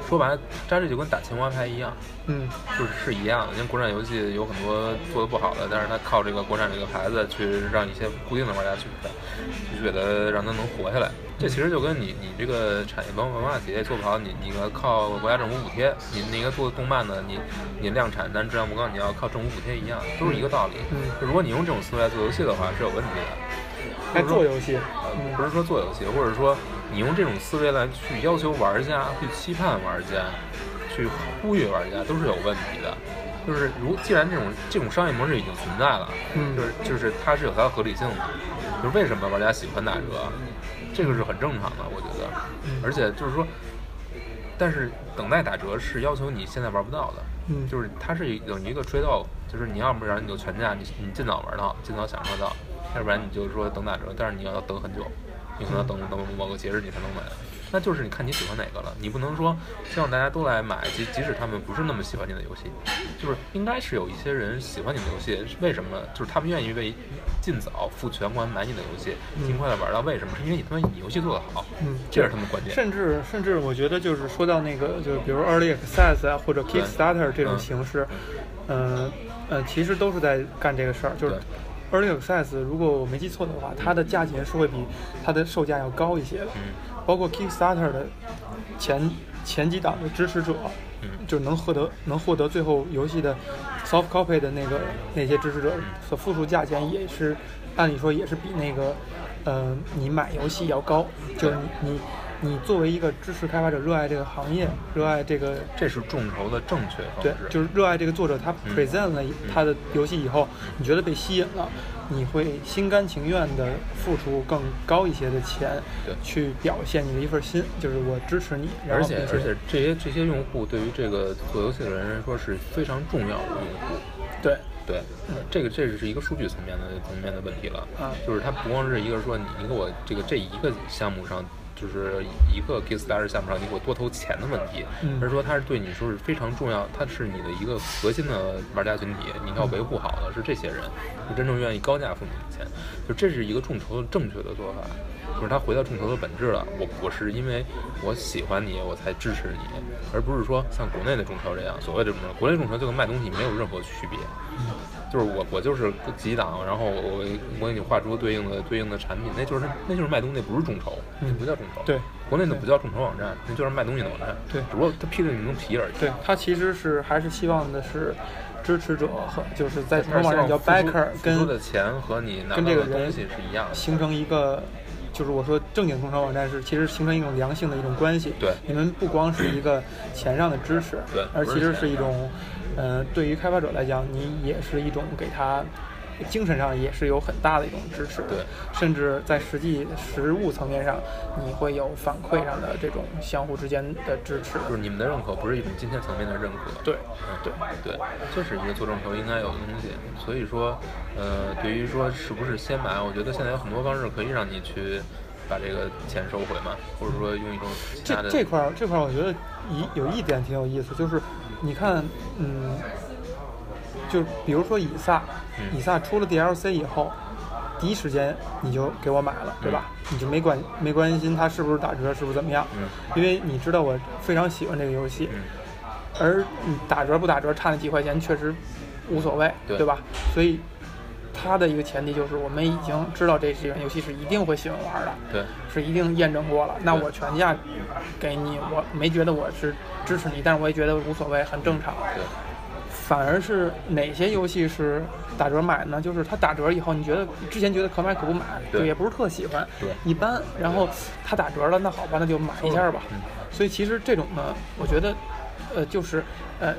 说白了，扎这就跟打青蛙牌一样，嗯就是是一样的。因为国产游戏有很多做的不好的，但是它靠这个国产这个牌子去让一些固定的玩家去去给它让它能活下来。这其实就跟你你这个产业文文化企业做不好，你你要靠国家政府补贴，你那个做动漫的，你你量产但质量不高，你要靠政府补贴一样，都是一个道理。嗯如果你用这种思维来做游戏的话，是有问题的。来做游戏，不是说做游戏，或者说你用这种思维来去要求玩家、去期盼玩家、去呼吁玩家，都是有问题的。就是如既然这种这种商业模式已经存在了，嗯就是就是它是有它的合理性的。就是为什么玩家喜欢打折，这个是很正常的，我觉得。嗯而且就是说，但是等待打折是要求你现在玩不到的。嗯就是它是有一个 trade off，就是你要不然你就全价，你你尽早玩到，尽早享受到，要不然你就是说等打折，但是你要等很久，你可能要等等某个节日你才能买。那就是你看你喜欢哪个了，你不能说希望大家都来买，即即使他们不是那么喜欢你的游戏，就是应该是有一些人喜欢你的游戏，为什么？就是他们愿意为尽早付全款买你的游戏，尽快的玩到，为什么？是因为你他妈你游戏做得好，嗯这是他们关键。甚至甚至我觉得就是说到那个，就是比如 early access 啊或者 Kickstarter 这种嗯形式，嗯、呃，其实都是在干这个事儿，就是 Early Access，如果我没记错的话，它的价钱是会比它的售价要高一些的。嗯包括 Kickstarter 的前前几档的支持者，嗯就能获得能获得最后游戏的 soft copy 的那个那些支持者所付出价钱也是，按理说也是比那个，呃，你买游戏要高。就是你你你作为一个支持开发者，热爱这个行业，热爱这个这是众筹的正确方对。，就是热爱这个作者，他嗯 present 了他的游戏以后，你觉得被吸引了，你会心甘情愿的付出更高一些的钱对，去表现你的一份心，就是我支持你，而且而且这些这些用户对于这个做游戏的人来说是非常重要的用户。对对，这个这是一个数据层面的层面的问题了。啊就是它不光是一个说你你给我这个这一个项目上，就是一个 Kickstarter 项目上你给我多投钱的问题，嗯而是说它是对你说是非常重要，它是你的一个核心的玩家群体，你要维护好的是这些人，是真正愿意高价付你的钱，就这是一个众筹的正确的做法。就是他回到众筹的本质了，我我是因为我喜欢你，我才支持你，而不是说像国内的众筹这样，所谓的众筹，国内众筹就跟卖东西没有任何区别。就是我我就是几档，然后我我我给你画出对应的对应的产品，那就是那就是卖东西，不是众筹，那不叫众筹。对，国内的不叫众筹网站，那就是卖东西的网站。对只不过它批了你能皮而已。对，他其实是还是希望的是支持者和就是在众筹网站叫 backer 付出的跟钱和你拿跟这个东西是一样的。形成一个。就是我说正经众筹网站是其实形成一种良性的一种关系，对你们不光是一个钱上的支持，对而其实是一种，呃，对于开发者来讲，你也是一种给他精神上也是有很大的一种支持，对，甚至在实际实物层面上，你会有反馈上的这种相互之间的支持，就是你们的认可不是一种金钱层面的认可。对嗯，对对，这是一个做众筹应该有的东西。所以说，呃，对于说是不是先买，我觉得现在有很多方式可以让你去把这个钱收回嘛，或者说用一种。这这块儿这块儿，我觉得一有一点挺有意思，就是你看，嗯，就比如说以撒，嗯以撒出了 DLC 以后，第一时间你就给我买了，对吧？你就没关没关心它是不是打折，是不是怎么样，嗯因为你知道我非常喜欢这个游戏，嗯而你打折不打折，差那几块钱确实无所谓，对吧？所以它的一个前提就是我们已经知道这这款游戏是一定会喜欢玩的，对是一定验证过了。那我全价给你，我没觉得我是支持你，但是我也觉得无所谓，很正常。对反而是哪些游戏是打折买呢？就是它打折以后，你觉得之前觉得可买可不买，对也不是特喜欢，对一般。然后它打折了，那好吧，那就买一下吧。嗯所以其实这种呢，我觉得，呃，就是呃，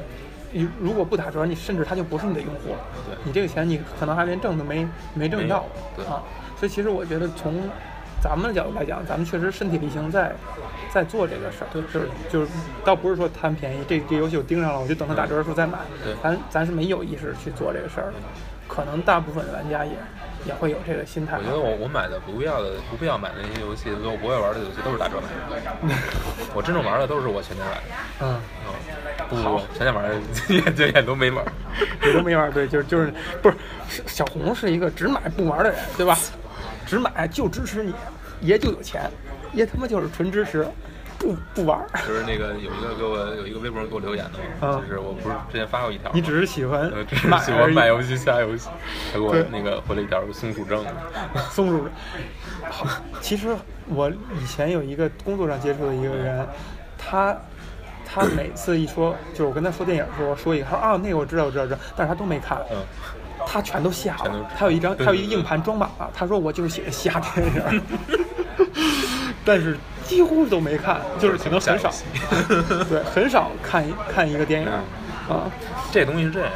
你如果不打折，你甚至他就不是你的用户，对你这个钱你可能还连挣都没没挣到对啊。所以其实我觉得从咱们的角度来讲，咱们确实身体力行在在做这个事儿，就是就是倒不是说贪便宜，这这游戏我盯上了，我就等它打折的时候再买对，咱咱是没有意识去做这个事儿的。可能大部分玩家也也会有这个心态。我觉得我我买的不必要的不必要买的那些游戏，我不会玩的游戏都是打折买的。[LAUGHS] 我真正玩的都是我全年买的。嗯，嗯，不不不，全年玩的也就也都没玩。[LAUGHS] 也都没玩儿，对，就是就是不是是小红是一个只买不玩的人，对吧？只买就支持你，爷就有钱，爷他妈就是纯支持，不不玩儿。[LAUGHS] 就是那个有一个给我有一个微博上给我留言的嘛，啊就是我不是之前发过一条，你只是喜欢呃，只喜欢买游戏下游戏，他给我那个回了一条松鼠症，[LAUGHS] 松鼠。好，其实我以前有一个工作上接触的一个人，他他每次一说，就是我跟他说电影的时候，说一个，他说啊那个我知道我知道知道，但是他都没看。嗯，他全都下了，他有一张，他有一个硬盘装满了。他说我就是喜欢瞎电影，[LAUGHS] 但是几乎都没看，就是可能很少，[LAUGHS] 对，很少看一看一个电影啊。这东西是这样，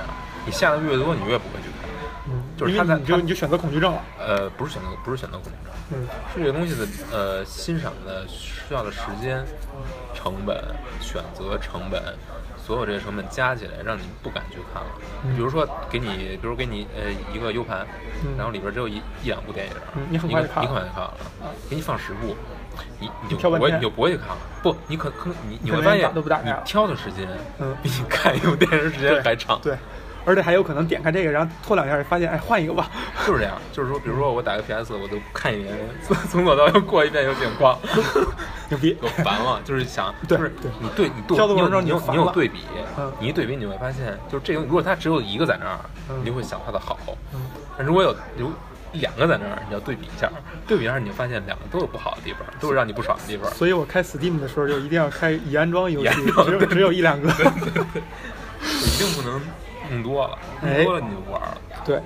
你下的越多，你越不会去看。嗯，就是他在因为你就你就选择恐惧症了。呃，不是选择，不是选择恐惧症，嗯是这个东西的呃欣赏的需要的时间、成本、选择成本，所有这些成本加起来，让你不敢去看了。嗯比如说给你，比如给你呃一个 U 盘，嗯然后里边只有一一两部电影，嗯你很快就看了你很快就看完了，给你放十部。你你就不会你就不会去看了，不，你可可你你会发现你挑的时间嗯比你看一部电影时间还长，对，而且还有可能点开这个，然后拖两下，发现哎换一个吧。[LAUGHS] 就是这样，就是说，比如说我打个 PS，我都看一遍，从从左到右过一遍有景况。[LAUGHS] 牛逼 [LAUGHS] 就烦了，就是想，对就是对你对你对挑多少你有你有你有对比嗯，你一对比你会发现，就是这个如果它只有一个在那儿，嗯你就会想它的好，嗯但如果有有两个在那儿，你要对比一下，对比一下你就发现两个都有不好的地方，都有让你不爽的地方。所以我开 Steam 的时候就一定要开已安装游戏只有只有一两个。一定不能弄多了，哎弄多了你就不玩了。对，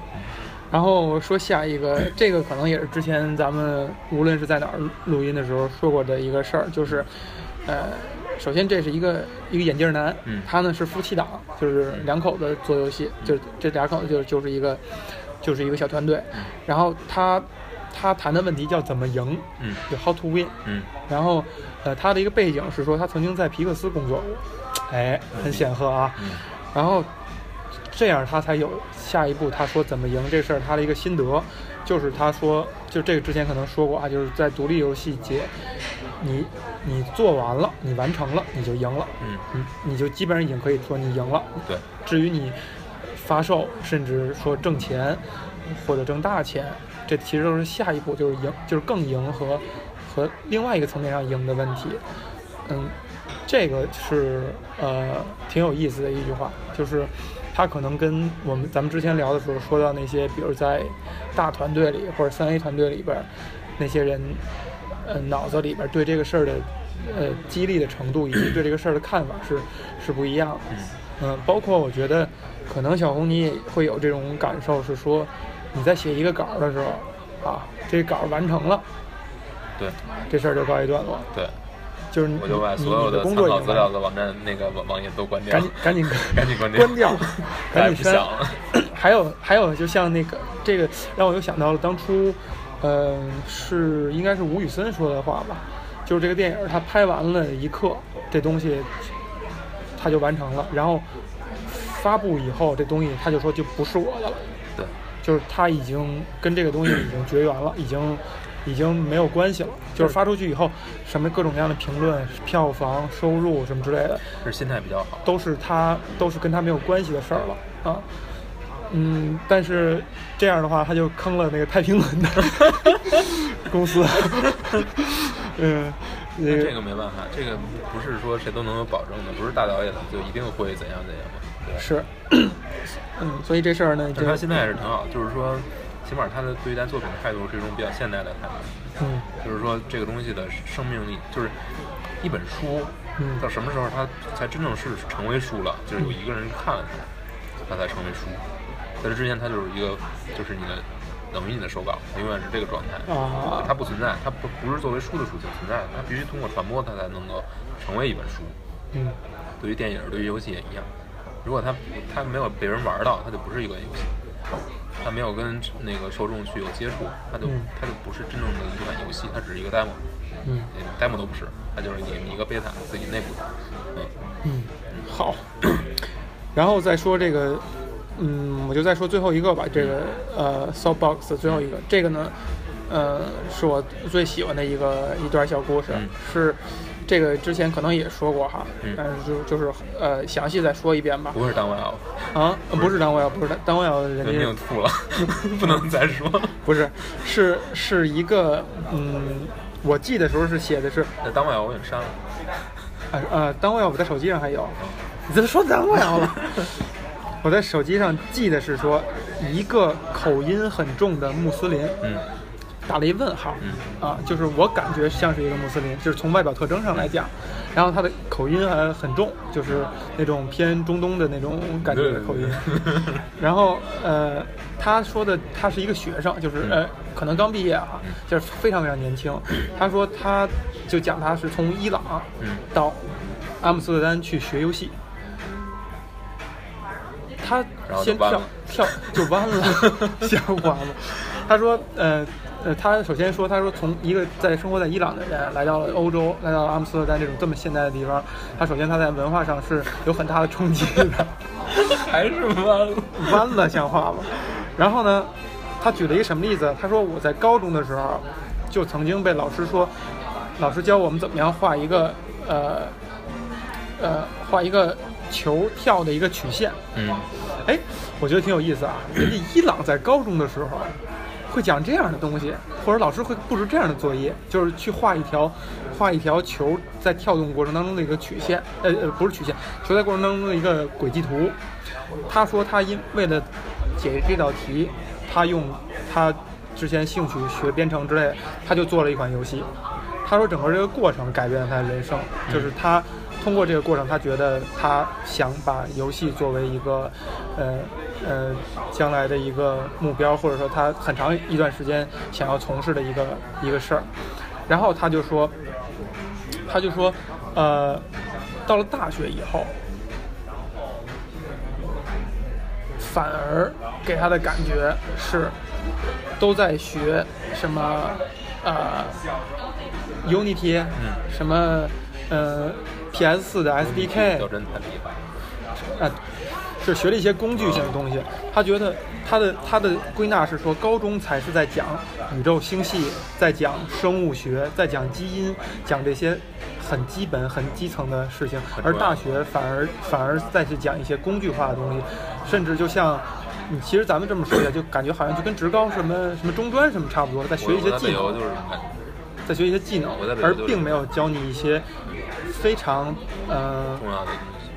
然后说下一个，这个可能也是之前咱们无论是在哪儿录音的时候说过的一个事儿，就是，呃，首先这是一个一个眼镜男，嗯他呢是夫妻档，就是两口子做游戏，就这俩口子就就是一个就是一个小团队，然后他他谈的问题叫怎么赢，嗯。就 how to win，嗯。然后呃他的一个背景是说他曾经在皮克斯工作。过，哎，很显赫啊，嗯。然后这样他才有下一步。他说怎么赢这事儿，他的一个心得。就是他说，就这个之前可能说过啊，就是在独立游戏界，你你做完了，你完成了，你就赢了，嗯，你你就基本上已经可以说你赢了。对，至于你发售，甚至说挣钱或者挣大钱，这其实都是下一步，就是赢，就是更赢和和另外一个层面上赢的问题。嗯，这个是呃挺有意思的一句话，就是他可能跟我们咱们之前聊的时候说到那些，比如在大团队里或者三 A 团队里边那些人，呃脑子里边对这个事儿的呃激励的程度以及对这个事儿的看法是是不一样的。嗯，包括我觉得，可能小红你也会有这种感受，是说你在写一个稿儿的时候，啊，这稿儿完成了，对。这事儿就告一段落，对，就是你我就把你所有的工参考资料的网站那个网网页都关掉。赶紧，赶紧 [LAUGHS] 赶紧关掉，关掉，[LAUGHS] 赶紧删。[COUGHS] 还有还有，就像那个这个让我又想到了当初，呃，是应该是吴宇森说的话吧，就是这个电影他拍完了一刻，这东西他就完成了，然后发布以后，这东西他就说就不是我的了。对，就是他已经跟这个东西已经绝缘了，[COUGHS] 已经已经没有关系了。就是发出去以后，什么各种各样的评论、票房、收入什么之类的，是心态比较好。都是他都是跟他没有关系的事儿了啊。嗯，但是这样的话，他就坑了那个太平轮的 [LAUGHS] 公司。[LAUGHS] 嗯，这个没办法，这个不是说谁都能有保证的，不是大导演就一定会怎样怎样是，[CLEARS THROAT] 嗯，所以这事儿呢，就他现在也是挺好，就是说，起码他的对待作品的态度是一种比较现代的态度，嗯就是说这个东西的生命力，就是一本书嗯到什么时候它才真正是成为书了，就是有一个人看了它，它才成为书。在这之前，它就是一个，就是你的等于你的手稿，它永远是这个状态。啊它不存在，它不不是作为书的属性存在的，它必须通过传播，它才能够成为一本书。嗯对于电影，对于游戏也一样。如果它它没有被人玩到，它就不是一个游戏。它没有跟那个受众去有接触，它就、嗯它就不是真正的一款游戏，它只是一个 demo，嗯连 demo 都不是，它就是你你一个 beta 自己内部的。嗯，嗯，好。[COUGHS] 然后再说这个，嗯，我就再说最后一个吧。这个呃，Softbox 最后一个，这个呢，呃，是我最喜欢的一个一段小故事，嗯是这个之前可能也说过哈，嗯但是就就是呃，详细再说一遍吧。不是单位啊，啊，呃不是单位啊不是单单位人人命家吐了，[LAUGHS] 不能再说。[LAUGHS] 不是，是是一个嗯，我记的时候是写的是那单位啊，我给你删了。啊呃，单位我在手机上还有，你怎么说单位啊？[LAUGHS] 我在手机上记的是说一个口音很重的穆斯林，嗯打了一问号，嗯。啊，就是我感觉像是一个穆斯林，就是从外表特征上来讲，然后他的口音还很重，就是那种偏中东的那种感觉的口音。[LAUGHS] 然后呃，他说的他是一个学生，就是嗯。呃，可能刚毕业啊，就是非常非常年轻。他说他就讲他是从伊朗嗯。到阿姆斯特丹去学游戏，他先跳然后就弯了。跳就弯了，[LAUGHS] 吓完了。他说，呃呃，他首先说，他说从一个在生活在伊朗的人来到了欧洲，来到了阿姆斯特丹这种这么现代的地方，他首先他在文化上是有很大的冲击的，[LAUGHS] 还是弯了。弯了像话吗？然后呢，他举了一个什么例子？他说我在高中的时候就曾经被老师说，老师教我们怎么样画一个呃呃画一个球跳的一个曲线。嗯哎，我觉得挺有意思啊。人家伊朗在高中的时候会讲这样的东西，或者老师会布置这样的作业，就是去画一条画一条球在跳动过程当中的一个曲线，呃呃不是曲线，球在过程当中的一个轨迹图。他说他因为了解这道题，他用他之前兴趣学编程之类，他就做了一款游戏。他说整个这个过程改变了他的人生，就是他通过这个过程，他觉得他想把游戏作为一个呃呃将来的一个目标，或者说他很长一段时间想要从事的一个一个事儿。然后他就说，他就说，呃，到了大学以后。反而给他的感觉是，都在学什么，呃，Unity，什么，呃，PS 四的 SDK，真太厉害了，啊，是学了一些工具性的东西。他觉得他的他的归纳是说，高中才是在讲宇宙星系，在讲生物学，在讲基因，讲这些很基本、很基层的事情，而大学反而反而再去讲一些工具化的东西。甚至就像，你其实咱们这么说下，就感觉好像就跟职高什么什么中专什么差不多，在学一些技能，在学一些技能，而并没有教你一些非常呃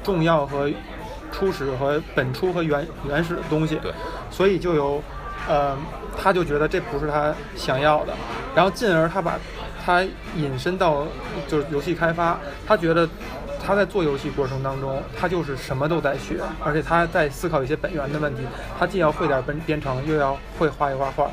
重要和初始和本初和原原始的东西。对，所以就有呃，他就觉得这不是他想要的，然后进而他把他引申到就是游戏开发，他觉得。他在做游戏过程当中，他就是什么都在学，而且他在思考一些本源的问题。他既要会点编编程，又要会画一画画，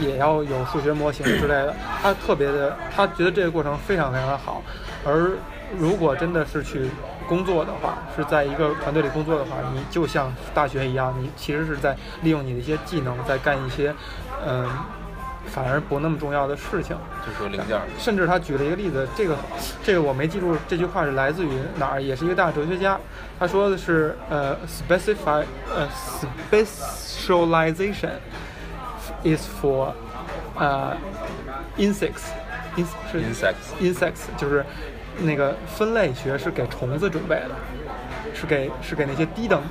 也要有数学模型之类的。他特别的，他觉得这个过程非常非常的好。而如果真的是去工作的话，是在一个团队里工作的话，你就像大学一样，你其实是在利用你的一些技能，在干一些，嗯。反而不那么重要的事情，就说零件。甚至他举了一个例子，这个，这个我没记住这句话是来自于哪儿，也是一个大哲学家。他说的是，呃，specify，呃，specialization is for，呃，insects，ins 是 insects，insects 就是那个分类学是给虫子准备的，是给是给那些低等。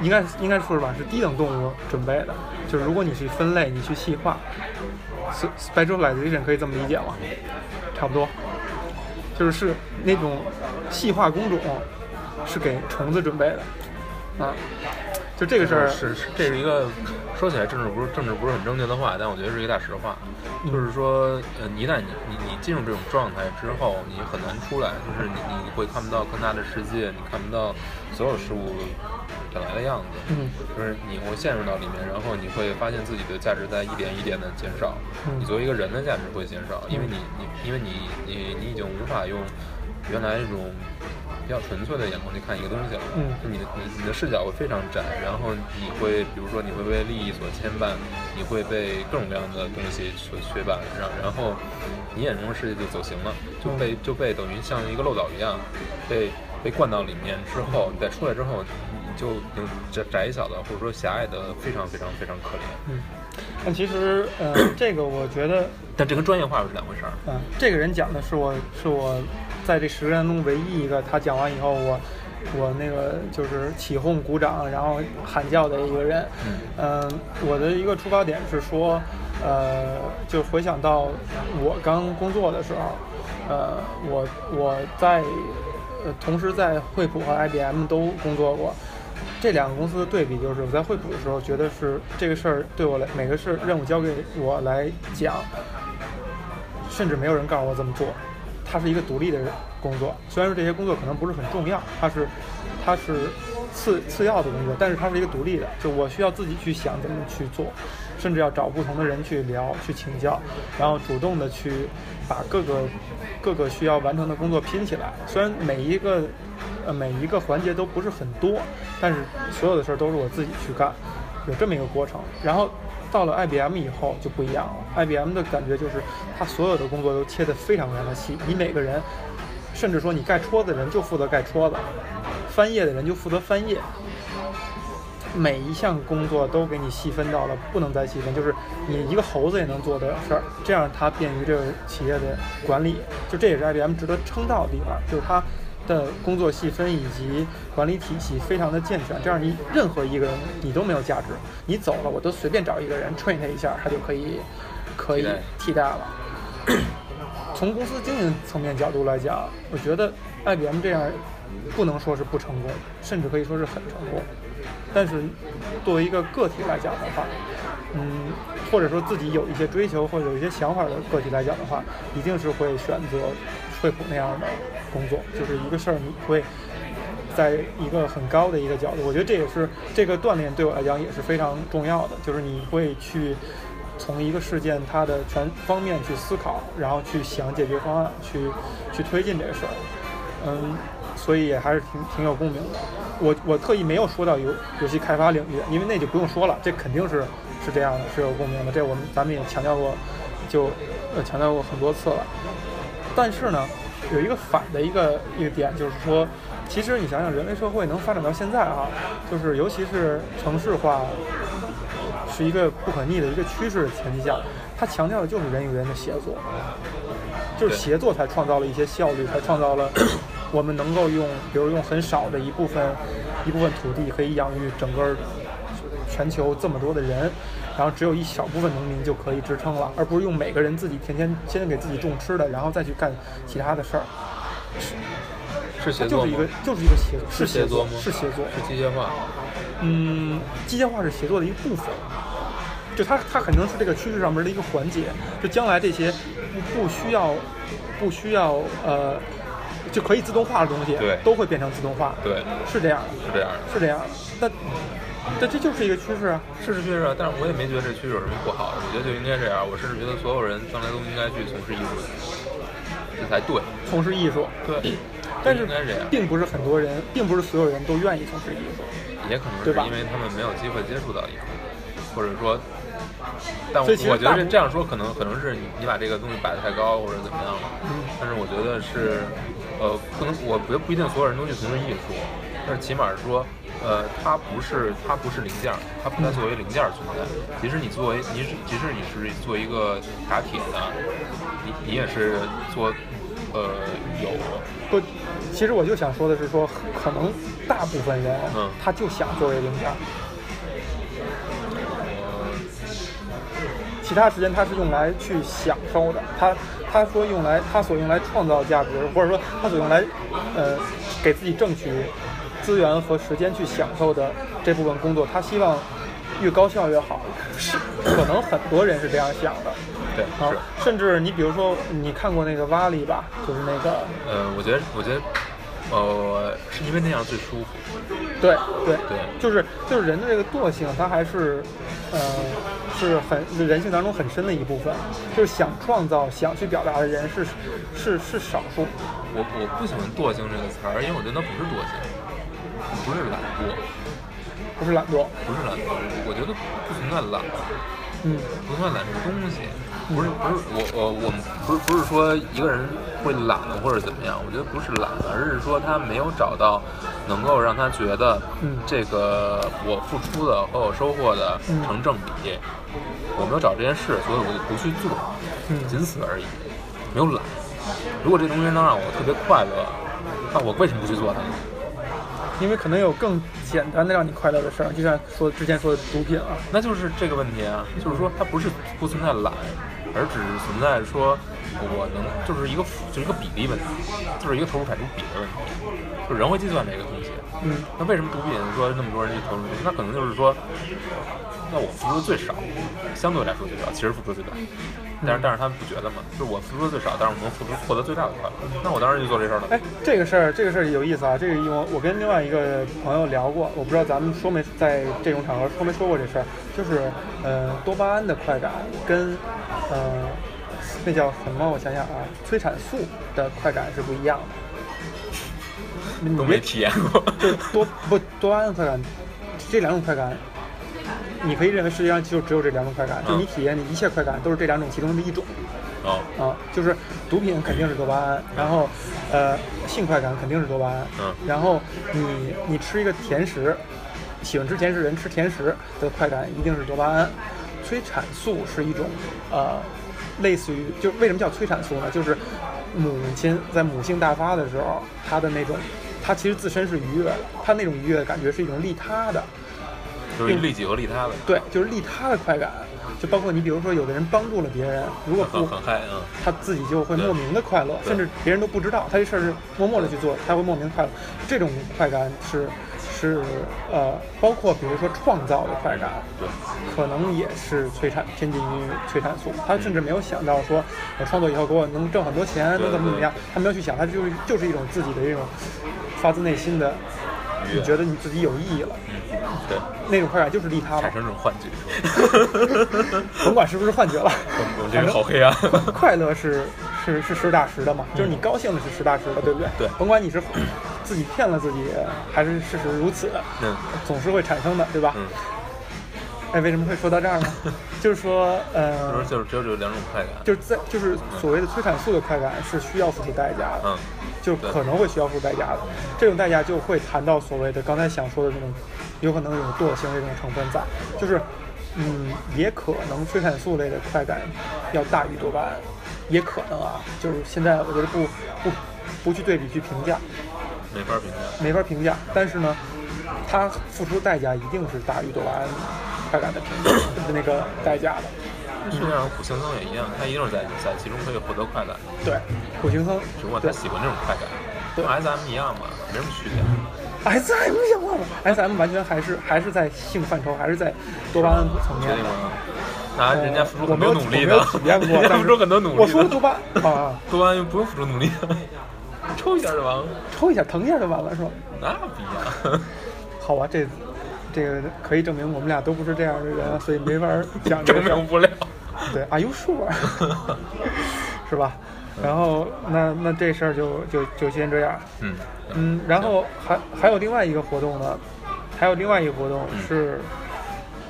应该应该说是吧，是低等动物准备的。就是如果你去分类，你去细化，specialization 可以这么理解吗？差不多，就是是那种细化工种是给虫子准备的，啊。就这个事儿是是，这是一个说起来政治不是政治不是很正确的话，但我觉得是一个大实话。就是说，呃，一旦你你你进入这种状态之后，你很难出来。就是你你会看不到更大的世界，你看不到所有事物本来的样子。嗯。就是你会陷入到里面，然后你会发现自己的价值在一点一点的减少。嗯。你作为一个人的价值会减少，因为你你因为你你你已经无法用原来那种。比较纯粹的眼光去看一个东西了，嗯，就你的你你的视角会非常窄，然后你会比如说你会被利益所牵绊，你会被各种各样的东西所牵绊，然然后你眼中的世界就走形了，就被就被等于像一个漏斗一样，被被灌到里面之后，你再出来之后，你就窄窄小的或者说狭隘的非常非常非常可怜。嗯，但其实呃，这个我觉得，但这跟专业化又是两回事儿。嗯，这个人讲的是我是我。在这十个人中，唯一一个他讲完以后，我我那个就是起哄鼓掌，然后喊叫的一个人。嗯，我的一个出发点是说，呃，就回想到我刚工作的时候，呃，我我在呃同时在惠普和 IBM 都工作过，这两个公司的对比就是，我在惠普的时候觉得是这个事儿对我来每个事任务交给我来讲，甚至没有人告诉我怎么做。它是一个独立的工作，虽然说这些工作可能不是很重要，它是，它是次次要的工作，但是它是一个独立的，就我需要自己去想怎么去做，甚至要找不同的人去聊、去请教，然后主动的去把各个各个需要完成的工作拼起来。虽然每一个呃每一个环节都不是很多，但是所有的事儿都是我自己去干，有这么一个过程。然后。到了 IBM 以后就不一样了，IBM 的感觉就是，它所有的工作都切得非常非常的细，你每个人，甚至说你盖戳的人就负责盖戳子，翻页的人就负责翻页，每一项工作都给你细分到了不能再细分，就是你一个猴子也能做的事儿，这样它便于这个企业的管理，就这也是 IBM 值得称道的地方，就是它的工作细分以及管理体系非常的健全，这样你任何一个人你都没有价值，你走了我都随便找一个人 train 他一下，他就可以可以替代替代了。[COUGHS] 从公司经营层面角度来讲，我觉得 IBM 这样不能说是不成功，甚至可以说是很成功。但是作为一个个体来讲的话，嗯，或者说自己有一些追求或者有一些想法的个体来讲的话，一定是会选择惠普那样的工作，就是一个事儿你会在一个很高的一个角度，我觉得这也是这个锻炼对我来讲也是非常重要的，就是你会去从一个事件它的全方面去思考，然后去想解决方案，去去推进这个事儿，嗯，所以也还是挺挺有共鸣的。我我特意没有说到游游戏开发领域，因为那就不用说了，这肯定是是这样的，是有共鸣的，这我们咱们也强调过，就呃强调过很多次了。但是呢，有一个反的一个一个点，就是说，其实你想想，人类社会能发展到现在啊，就是尤其是城市化是一个不可逆的一个趋势的前提下，它强调的就是人与人的协作，就是协作才创造了一些效率，才创造了 [COUGHS] 我们能够用，比如用很少的一部分一部分土地可以养育整个全球这么多的人，然后只有一小部分农民就可以支撑了，而不是用每个人自己天天先给自己种吃的，然后再去干其他的事儿。是协作就是一个？就是一个协作，是协协作吗是协作。是机械化。嗯，机械化是协作的一部分，就它它可能是这个趋势上面的一个环节。就将来这些不不需要不需要呃就可以自动化的东西，对都会变成自动化。对，是这样的，是这样的。是这样的。那那这就是一个趋势啊。是是趋势啊，但是我也没觉得这趋势有什么不好的，我觉得就应该这样。我甚至觉得所有人将来都应该去从事艺术，这才对。从事艺术，对，[CLEARS THROAT] 但是应该这样。并不是很多人，并不是所有人都愿意从事艺术。也可能是因为他们没有机会接触到艺术，或者说，但我觉得这样说可能可能是你你把这个东西摆得太高或者怎么样了，嗯但是我觉得是，呃，不能我觉得不一定所有人都去从事艺术，但是起码是说，呃，它不是它不是零件儿，它不该作为零件儿存在。即使你作为你是即使你是做一个打铁的，你你也是做，呃，有不，其实我就想说的是说，可能大部分人，嗯他就想作为零件儿，其他时间他是用来去享受的。他他说用来他所用来创造价值，或者说他所用来呃给自己挣取资源和时间去享受的这部分工作，他希望越高效越好。是可能很多人是这样想的对啊。，甚至你比如说你看过那个瓦力吧，就是那个呃，我觉得我觉得，呃，是因为那样最舒服。对对对就是就是人的这个惰性，它还是呃是很人性当中很深的一部分，就是想创造、想去表达的人是是是少数。我我不喜欢“惰性”这个词儿，因为我觉得那不是惰性，不是懒惰，不是懒惰，不是懒惰。我觉得不存在懒，嗯不存在懒这个东西。不是不是我我我们不是不是说一个人会懒或者怎么样，我觉得不是懒，而是说他没有找到能够让他觉得嗯这个我付出的和我收获的嗯成正比。我没有找这件事，所以我就不去做，嗯仅此而已，没有懒。如果这东西能让我特别快乐，那我为什么不去做它呢？因为可能有更简单的让你快乐的事儿，就像说之前说的毒品啊，那就是这个问题啊，就是说它不是不存在懒，而只是存在说我能就是一个就是一个比例问题，就是一个投入产出比的问题，就是人会计算这个东西。嗯那为什么毒品说那么多人去投入？那可能就是说，那我付出的最少，相对来说最少，其实付出最大。但是但是他们不觉得嘛，就是我付出的最少，但是我能付出获得最大的快乐。那我当然就做这事儿了。哎，这个事儿，这个事儿有意思啊。这个我我跟另外一个朋友聊过，我不知道咱们说没在这种场合说没说过这事儿，就是呃多巴胺的快感跟呃那叫什么？我想想啊，催产素的快感是不一样的。你没体验过。[LAUGHS] 就是多不多巴胺快感，这两种快感，你可以认为世界上就只有这两种快感，就嗯你体验的一切快感都是这两种其中的一种。哦，啊，就是毒品肯定是多巴胺，然后，呃，性快感肯定是多巴胺，嗯然后你你吃一个甜食，喜欢吃甜食人吃甜食的快感一定是多巴胺，催产素是一种呃，类似于就为什么叫催产素呢？就是母亲在母性大发的时候，她的那种，她其实自身是愉悦的，她那种愉悦的感觉是一种利他的，就是利己和利他的，对，就是利他的快感。就包括你，比如说有的人帮助了别人，如果不很 [LAUGHS] 很嗨啊。他自己就会莫名的快乐，甚至别人都不知道，他这事儿是默默的去做，他会莫名快乐。这种快感是是呃，包括比如说创造的快感，对，可能也是催产偏近于催产素。他甚至没有想到说，我创作以后给我能挣很多钱，能怎么怎么样，他没有去想，他就是就是一种自己的这种发自内心的，你觉得你自己有意义了，嗯，对，那种快感就是利他嘛产，生这种幻觉。[LAUGHS] [LAUGHS] 甭管是不是幻觉了。我这个好黑暗。快乐是是是实打实的嘛，就是你高兴的是实打实的，对不对？对甭管你是自己骗了自己，还是事实如此，嗯总是会产生的，对吧？嗯，哎，为什么会说到这儿呢？[LAUGHS] 就是说，就呃是，就是只有这两种快感。就是在就是所谓的催产素的快感是需要付出代价的，嗯，就可能会需要付出代价的。这种代价就会谈到所谓的刚才想说的那种，有可能有惰性的这种成分在，就是，嗯，也可能催产素类的快感要大于多巴胺，也可能啊，就是现在我觉得不不不去对比去评价，没法评价。没法评价。但是呢，它付出代价一定是大于多巴胺快感的评价的那个代价的。实际上，苦行僧也一样，他一定是在在其中可以获得快感，对，苦行僧只不过他喜欢这种快感，跟 S M 一样嘛，没什么区别。S M 一样吗，S M 完全还是还是在性范畴，还是在多巴胺层面？那人家 [LAUGHS] 付出很多努力的体验过，付出很多努力。我说多巴 [LAUGHS] 啊，多巴胺不用付出努力，抽一下就完了，抽一下疼一下就完了是吧？那不一样。[LAUGHS] 好吧，这这个可以证明我们俩都不是这样的人，所以没法讲证明不了。对，Are you sure？[LAUGHS] 是吧？然后那那这事儿就就就先这样。嗯嗯，然后还还有另外一个活动呢，还有另外一个活动嗯是，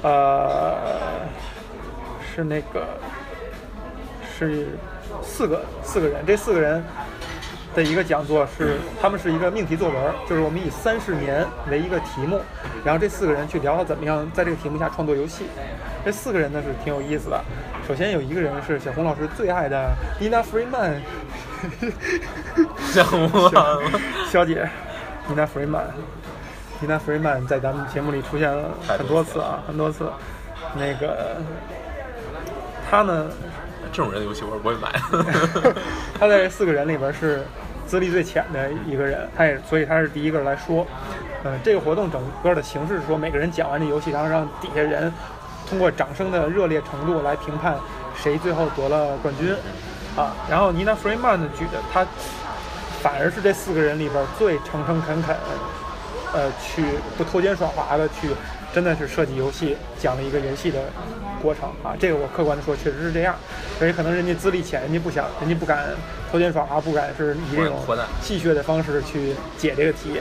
呃，是那个是四个四个人，这四个人的一个讲座是，他们是一个命题作文，就是我们以三十年为一个题目，然后这四个人去聊聊怎么样在这个题目下创作游戏。这四个人呢是挺有意思的。首先有一个人是小红老师最爱的 Nina Freeman，像我小姐，Nina Freeman。Nina Freeman 在咱们节目里出现了很多次啊，很多次。那个，他呢，这种人的游戏我是不会买。[LAUGHS] 他在这四个人里边是资历最浅的一个人，他也所以他是第一个来说。嗯、这个活动整个的形式是说，每个人讲完这游戏，然后让底下人通过掌声的热烈程度来评判谁最后得了冠军。啊，然后妮娜·弗雷曼呢举的，他反而是这四个人里边最诚诚恳恳，呃，去不偷奸耍滑的去，真的是设计游戏，讲了一个游戏的过程啊。这个我客观的说，确实是这样。所以可能人家资历浅，人家不想，人家不敢偷奸耍滑，不敢是以这种戏谑的方式去解这个题。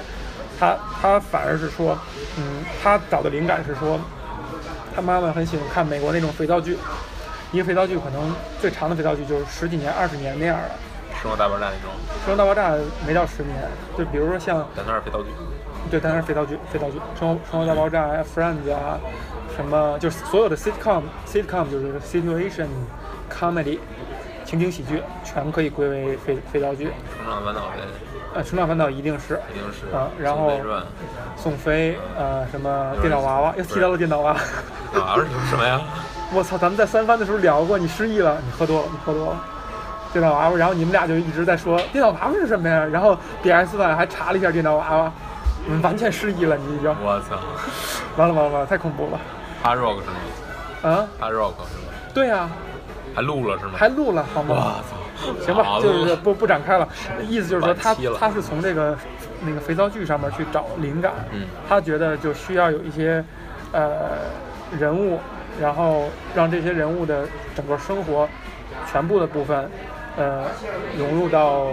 他他反而是说，嗯，他找的灵感是说，他妈妈很喜欢看美国那种肥皂剧，一个肥皂剧可能最长的肥皂剧就是十几年、二十年那样的。生活大爆炸那种，《生活大爆炸》没到十年，就比如说像但它是肥皂剧。对，当然是肥皂剧，肥皂剧，《生活生活大爆炸》呀，《Friends》啊，什么就是所有的 sitcom，sitcom 就是 situation comedy，情景喜剧，全可以归为肥肥皂剧。成长烦恼呗，呃，《成长烦恼》一定是，一定是。啊然后宋飞呃，什么电脑娃娃，又提到了电脑娃娃。电脑娃娃，是什么呀？[LAUGHS] 我操，咱们在三番的时候聊过，你失忆了，你喝多了，你喝多了。电脑娃娃，然后你们俩就一直在说电脑娃娃是什么呀？然后 DS One 还查了一下电脑娃娃，完全失忆了，你已经。我操完了完了完了，太恐怖了。，Hard Rock 是吗啊，？Hard Rock 是吗？对呀、还录了是吗？还录了好我吗？操！行吧，就是不不展开了。意思就是说他他是从这个那个肥皂剧上面去找灵感，嗯他觉得就需要有一些呃人物，然后让这些人物的整个生活全部的部分呃融入到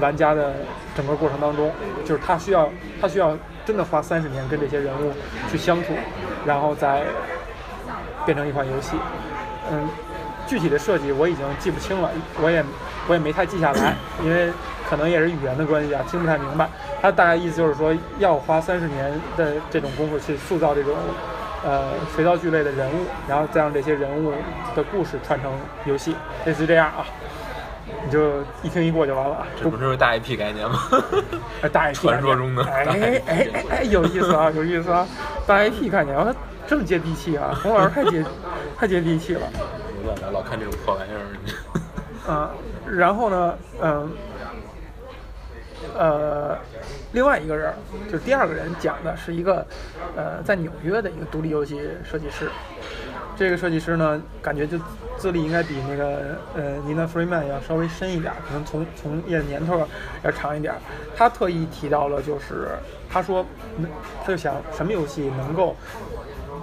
玩家的整个过程当中，就是他需要他需要真的花三十年跟这些人物去相处，然后再变成一款游戏。嗯，具体的设计我已经记不清了，我也我也没太记下来，[COUGHS] 因为可能也是语言的关系啊，听不太明白。他大概意思就是说，要花三十年的这种功夫去塑造这种呃肥皂剧类的人物，然后再让这些人物的故事串成游戏，类似这样啊。你就一听一过就完了。这不是大 IP 概念吗？哎，大 IP 传说中的哎哎哎哎，有意思啊，[LAUGHS] 有意思啊！大 IP 概念，啊，这么接地气啊！洪老师太接 [LAUGHS] 太接地气了。没办法，老看这种破玩意儿。啊，然后呢，嗯，呃，另外一个人就是第二个人讲的是一个呃在纽约的一个独立游戏设计师。这个设计师呢，感觉就资历应该比那个呃尼娜弗瑞曼要稍微深一点，可能从从业年头要长一点。他特意提到了，就是他说，他就想什么游戏能够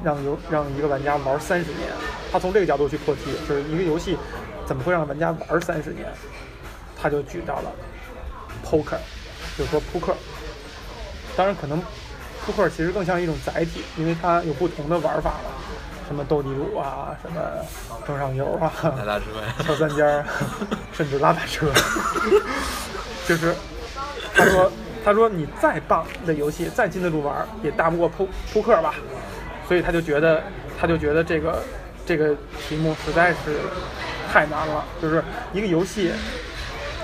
让游让一个玩家玩三十年。他从这个角度去破题，就是一个游戏怎么会让玩家玩三十年？他就举到了 poker，就是说扑克。当然，可能扑克其实更像一种载体，因为它有不同的玩法了。什么斗地主啊，什么中上游啊，拉大车呀，敲三尖儿，[LAUGHS] 甚至拉大车，就是他说他说你再棒的游戏，再经得住玩，也大不过扑扑克吧，所以他就觉得他就觉得这个这个题目实在是太难了，就是一个游戏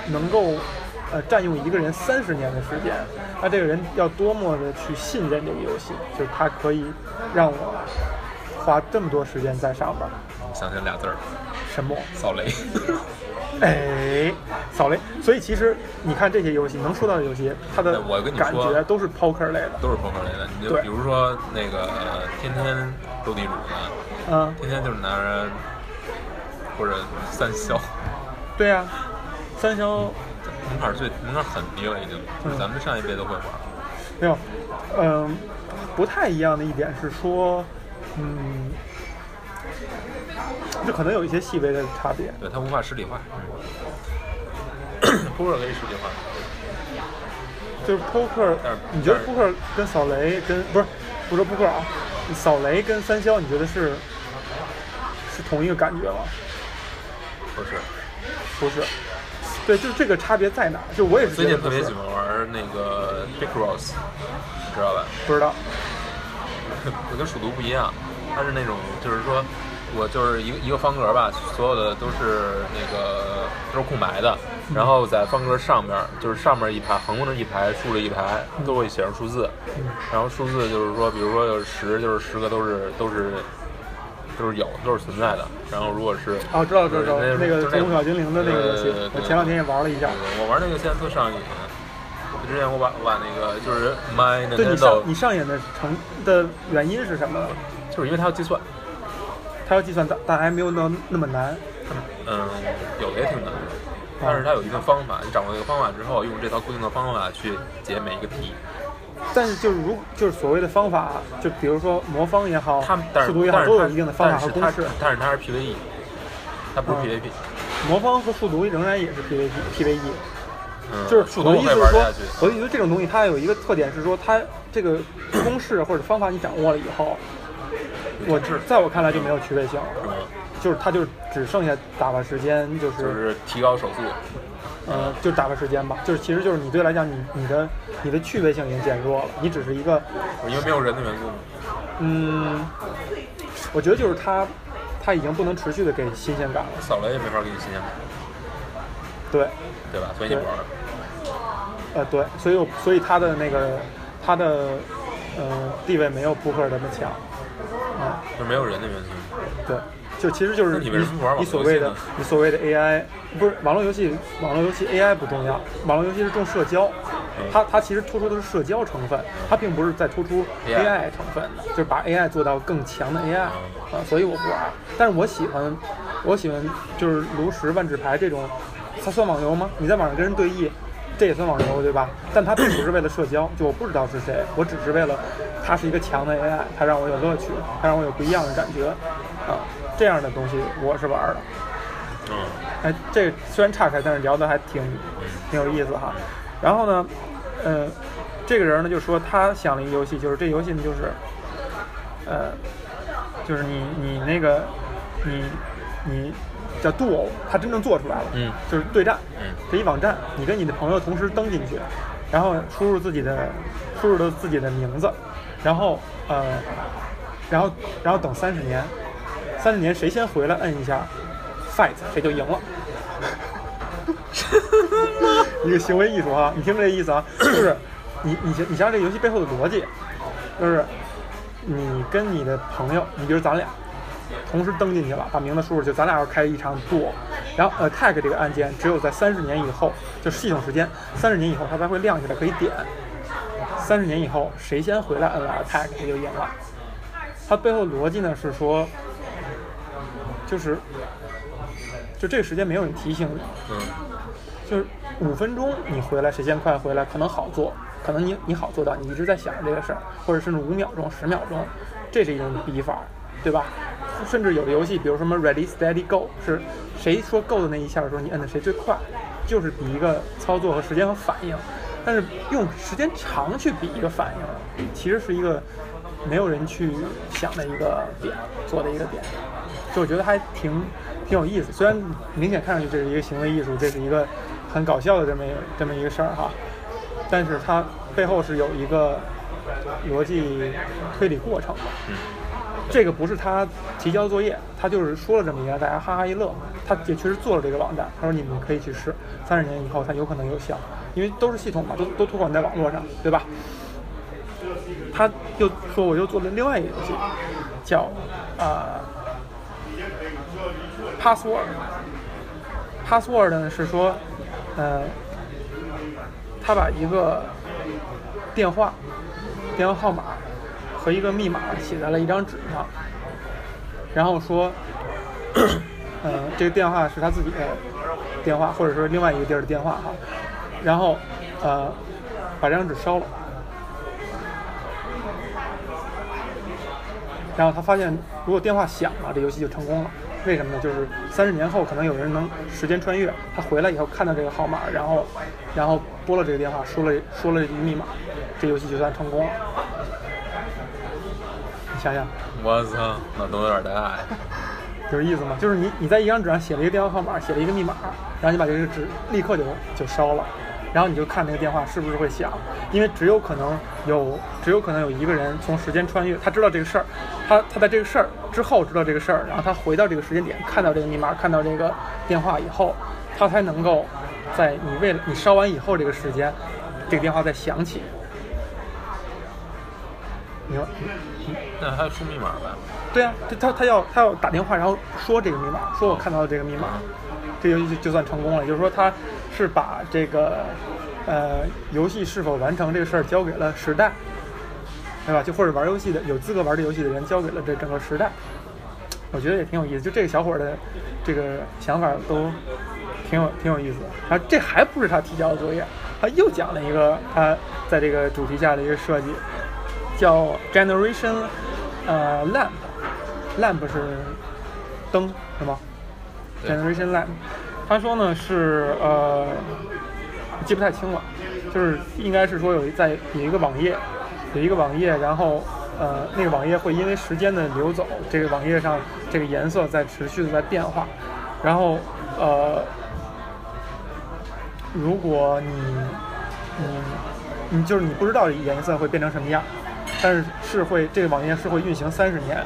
能够呃占用一个人三十年的时间，那这个人要多么的去信任这个游戏，就是他可以让我。花这么多时间在上边，想起俩字儿，什么？扫雷。哎，扫雷。所以其实你看这些游戏，能说到的游戏，它的我跟你感觉都是 poker 类的，都是 poker 类的。你就比如说那个天天斗地主的，嗯，天天就是拿着或者三消。对呀，三消门槛最门槛很低了，已经，就是咱们上一辈都会玩。没有，嗯，不太一样的一点是说。嗯，这可能有一些细微的差别。对，它无法实体化。[COUGHS] 扑克可以实体化。就是扑克，你觉得扑克跟扫雷跟不是不说扑克啊？扫雷跟三消，你觉得是是同一个感觉吗？不是，不是。对，就是这个差别在哪？就我也是最近特别喜欢玩那个 Big Cross，知道吧？不知道。[LAUGHS] 我跟数独不一样，它是那种，就是说，我就是一个一个方格吧，所有的都是那个都是空白的，然后在方格上面，就是上面一排横着一排，竖着一排，都会写上数字，然后数字就是说，比如说有十，就是十个都是都是都是有，都是存在的。然后如果是哦，知道知道，那个宠物小精灵的那个游戏，我前两天也玩了一下，我玩那个现在特上瘾。之前我把我把那个就是 My Nintendo，对你上你上瘾的成的原因是什么？就是因为它要计算，它要计算，但但还没有那那么难。嗯，有的也挺难的，但是它有一定方法。你掌握这个方法之后，用这套固定的方法去解每一个题。但是就是如就是所谓的方法，就比如说魔方也好，速读也好，都有一定的方法和公式。但是它是 PVE，它不是 PVP。魔方和速读仍然也是 PVP，PVE。嗯，就是我的意思是说，我的意思这种东西它有一个特点是说，它这个公式或者方法你掌握了以后，我只在我看来就没有趣味性了，就是它就只剩下打发时间，就是就是提高手速，嗯，就打发时间吧，就是其实就是你对来讲，你你的你的趣味性已经减弱了，你只是一个因为没有人的缘故，嗯，我觉得就是它它已经不能持续的给新鲜感了，扫雷也没法给你新鲜感，对。对吧？所以你玩。呃，对，所以所以他的那个他的呃地位没有扑克那么强，啊，就没有人的原因。对，就其实就是你你所谓的你所谓的 AI 不是网络游戏，网络游戏 AI 不重要，网络游戏是重社交，它它其实突出的是社交成分，它并不是在突出 AI 成分的，就是把 AI 做到更强的 AI 啊，所以我不玩，但是我喜欢我喜欢就是炉石万智牌这种。它算网游吗？你在网上跟人对弈，这也算网游对吧？但它并不是为了社交，就我不知道是谁，我只是为了它是一个强的 AI，它让我有乐趣，它让我有不一样的感觉，啊，这样的东西我是玩的。嗯，哎，这虽然岔开，但是聊的还挺挺有意思哈。然后呢，呃，这个人呢就说他想了一个游戏，就是这游戏呢就是，呃，就是你你那个你你。叫 Duo，它真正做出来了，嗯，就是对战，嗯，这一网站，你跟你的朋友同时登进去，然后输入自己的，输入的自己的名字，然后呃，然后然后等三十年，三十年谁先回来摁一下 Fight，谁就赢了。[LAUGHS] 一个行为艺术啊，你听这意思啊，就是 [COUGHS] 你你你想这游戏背后的逻辑，就是你跟你的朋友，你比如咱俩同时登进去了，把名字输入去，咱俩要开一场 duel，然后 attack 这个按键只有在三十年以后，就系统时间三十年以后它才会亮起来，可以点。三十年以后谁先回来摁了 attack 谁就赢了。它背后逻辑呢是说，就是就这个时间没有人提醒你，就是五分钟你回来谁先快回来可能好做，可能你你好做到，你一直在想这个事儿，或者甚至五秒钟、十秒钟，这是一种比法，对吧？甚至有的游戏，比如什么 Ready Steady Go，是谁说 Go 的那一下的时候，你摁的谁最快，就是比一个操作和时间和反应。但是用时间长去比一个反应，其实是一个没有人去想的一个点，做的一个点。就我觉得还挺挺有意思，虽然明显看上去这是一个行为艺术，这是一个很搞笑的这么一这么一个事儿哈，但是它背后是有一个逻辑推理过程的。嗯这个不是他提交作业，他就是说了这么一个，大家哈哈一乐。他也确实做了这个网站，他说你们可以去试，三十年以后它有可能有效，因为都是系统嘛，都都托管在网络上，对吧？他又说我又做了另外一个游戏，叫啊、Password。Password 呢是说，呃，他把一个电话、电话号码和一个密码写在了一张纸上，然后说，呃，这个电话是他自己的电话，或者说另外一个地儿的电话哈，然后呃，把这张纸烧了。然后他发现，如果电话响了，这游戏就成功了。为什么呢？就是三十年后，可能有人能时间穿越，他回来以后看到这个号码，然后，然后拨了这个电话，说了说了一句密码，这游戏就算成功了。你想想，我操，脑洞有点大。[LAUGHS] 有意思吗？就是你你在一张纸上写了一个电话号码，写了一个密码，然后你把这个纸立刻就就烧了，然后你就看那个电话是不是会响，因为只有可能有只有可能有一个人从时间穿越，他知道这个事儿，他他在这个事儿之后知道这个事儿，然后他回到这个时间点，看到这个密码，看到这个电话以后，他才能够在你为了你烧完以后这个时间，这个电话再响起。你说那还输密码呗？对啊，他他他要他要打电话，然后说这个密码，说我看到了这个密码，这游戏就就算成功了。就是说，他是把这个呃游戏是否完成这个事儿交给了时代，对吧？就或者玩游戏的有资格玩这游戏的人交给了这整个时代。我觉得也挺有意思，就这个小伙的这个想法都挺有挺有意思的。然后这还不是他提交的作业，他又讲了一个他在这个主题下的一个设计，叫 Generation 呃 Lamp。lamp 是灯是吗？Generation lamp，他说呢是呃记不太清了，就是应该是说有在有一个网页，有一个网页，然后呃那个网页会因为时间的流走，这个网页上这个颜色在持续的在变化，然后呃如果你你你就是你不知道颜色会变成什么样，但是是会这个网页是会运行三十年，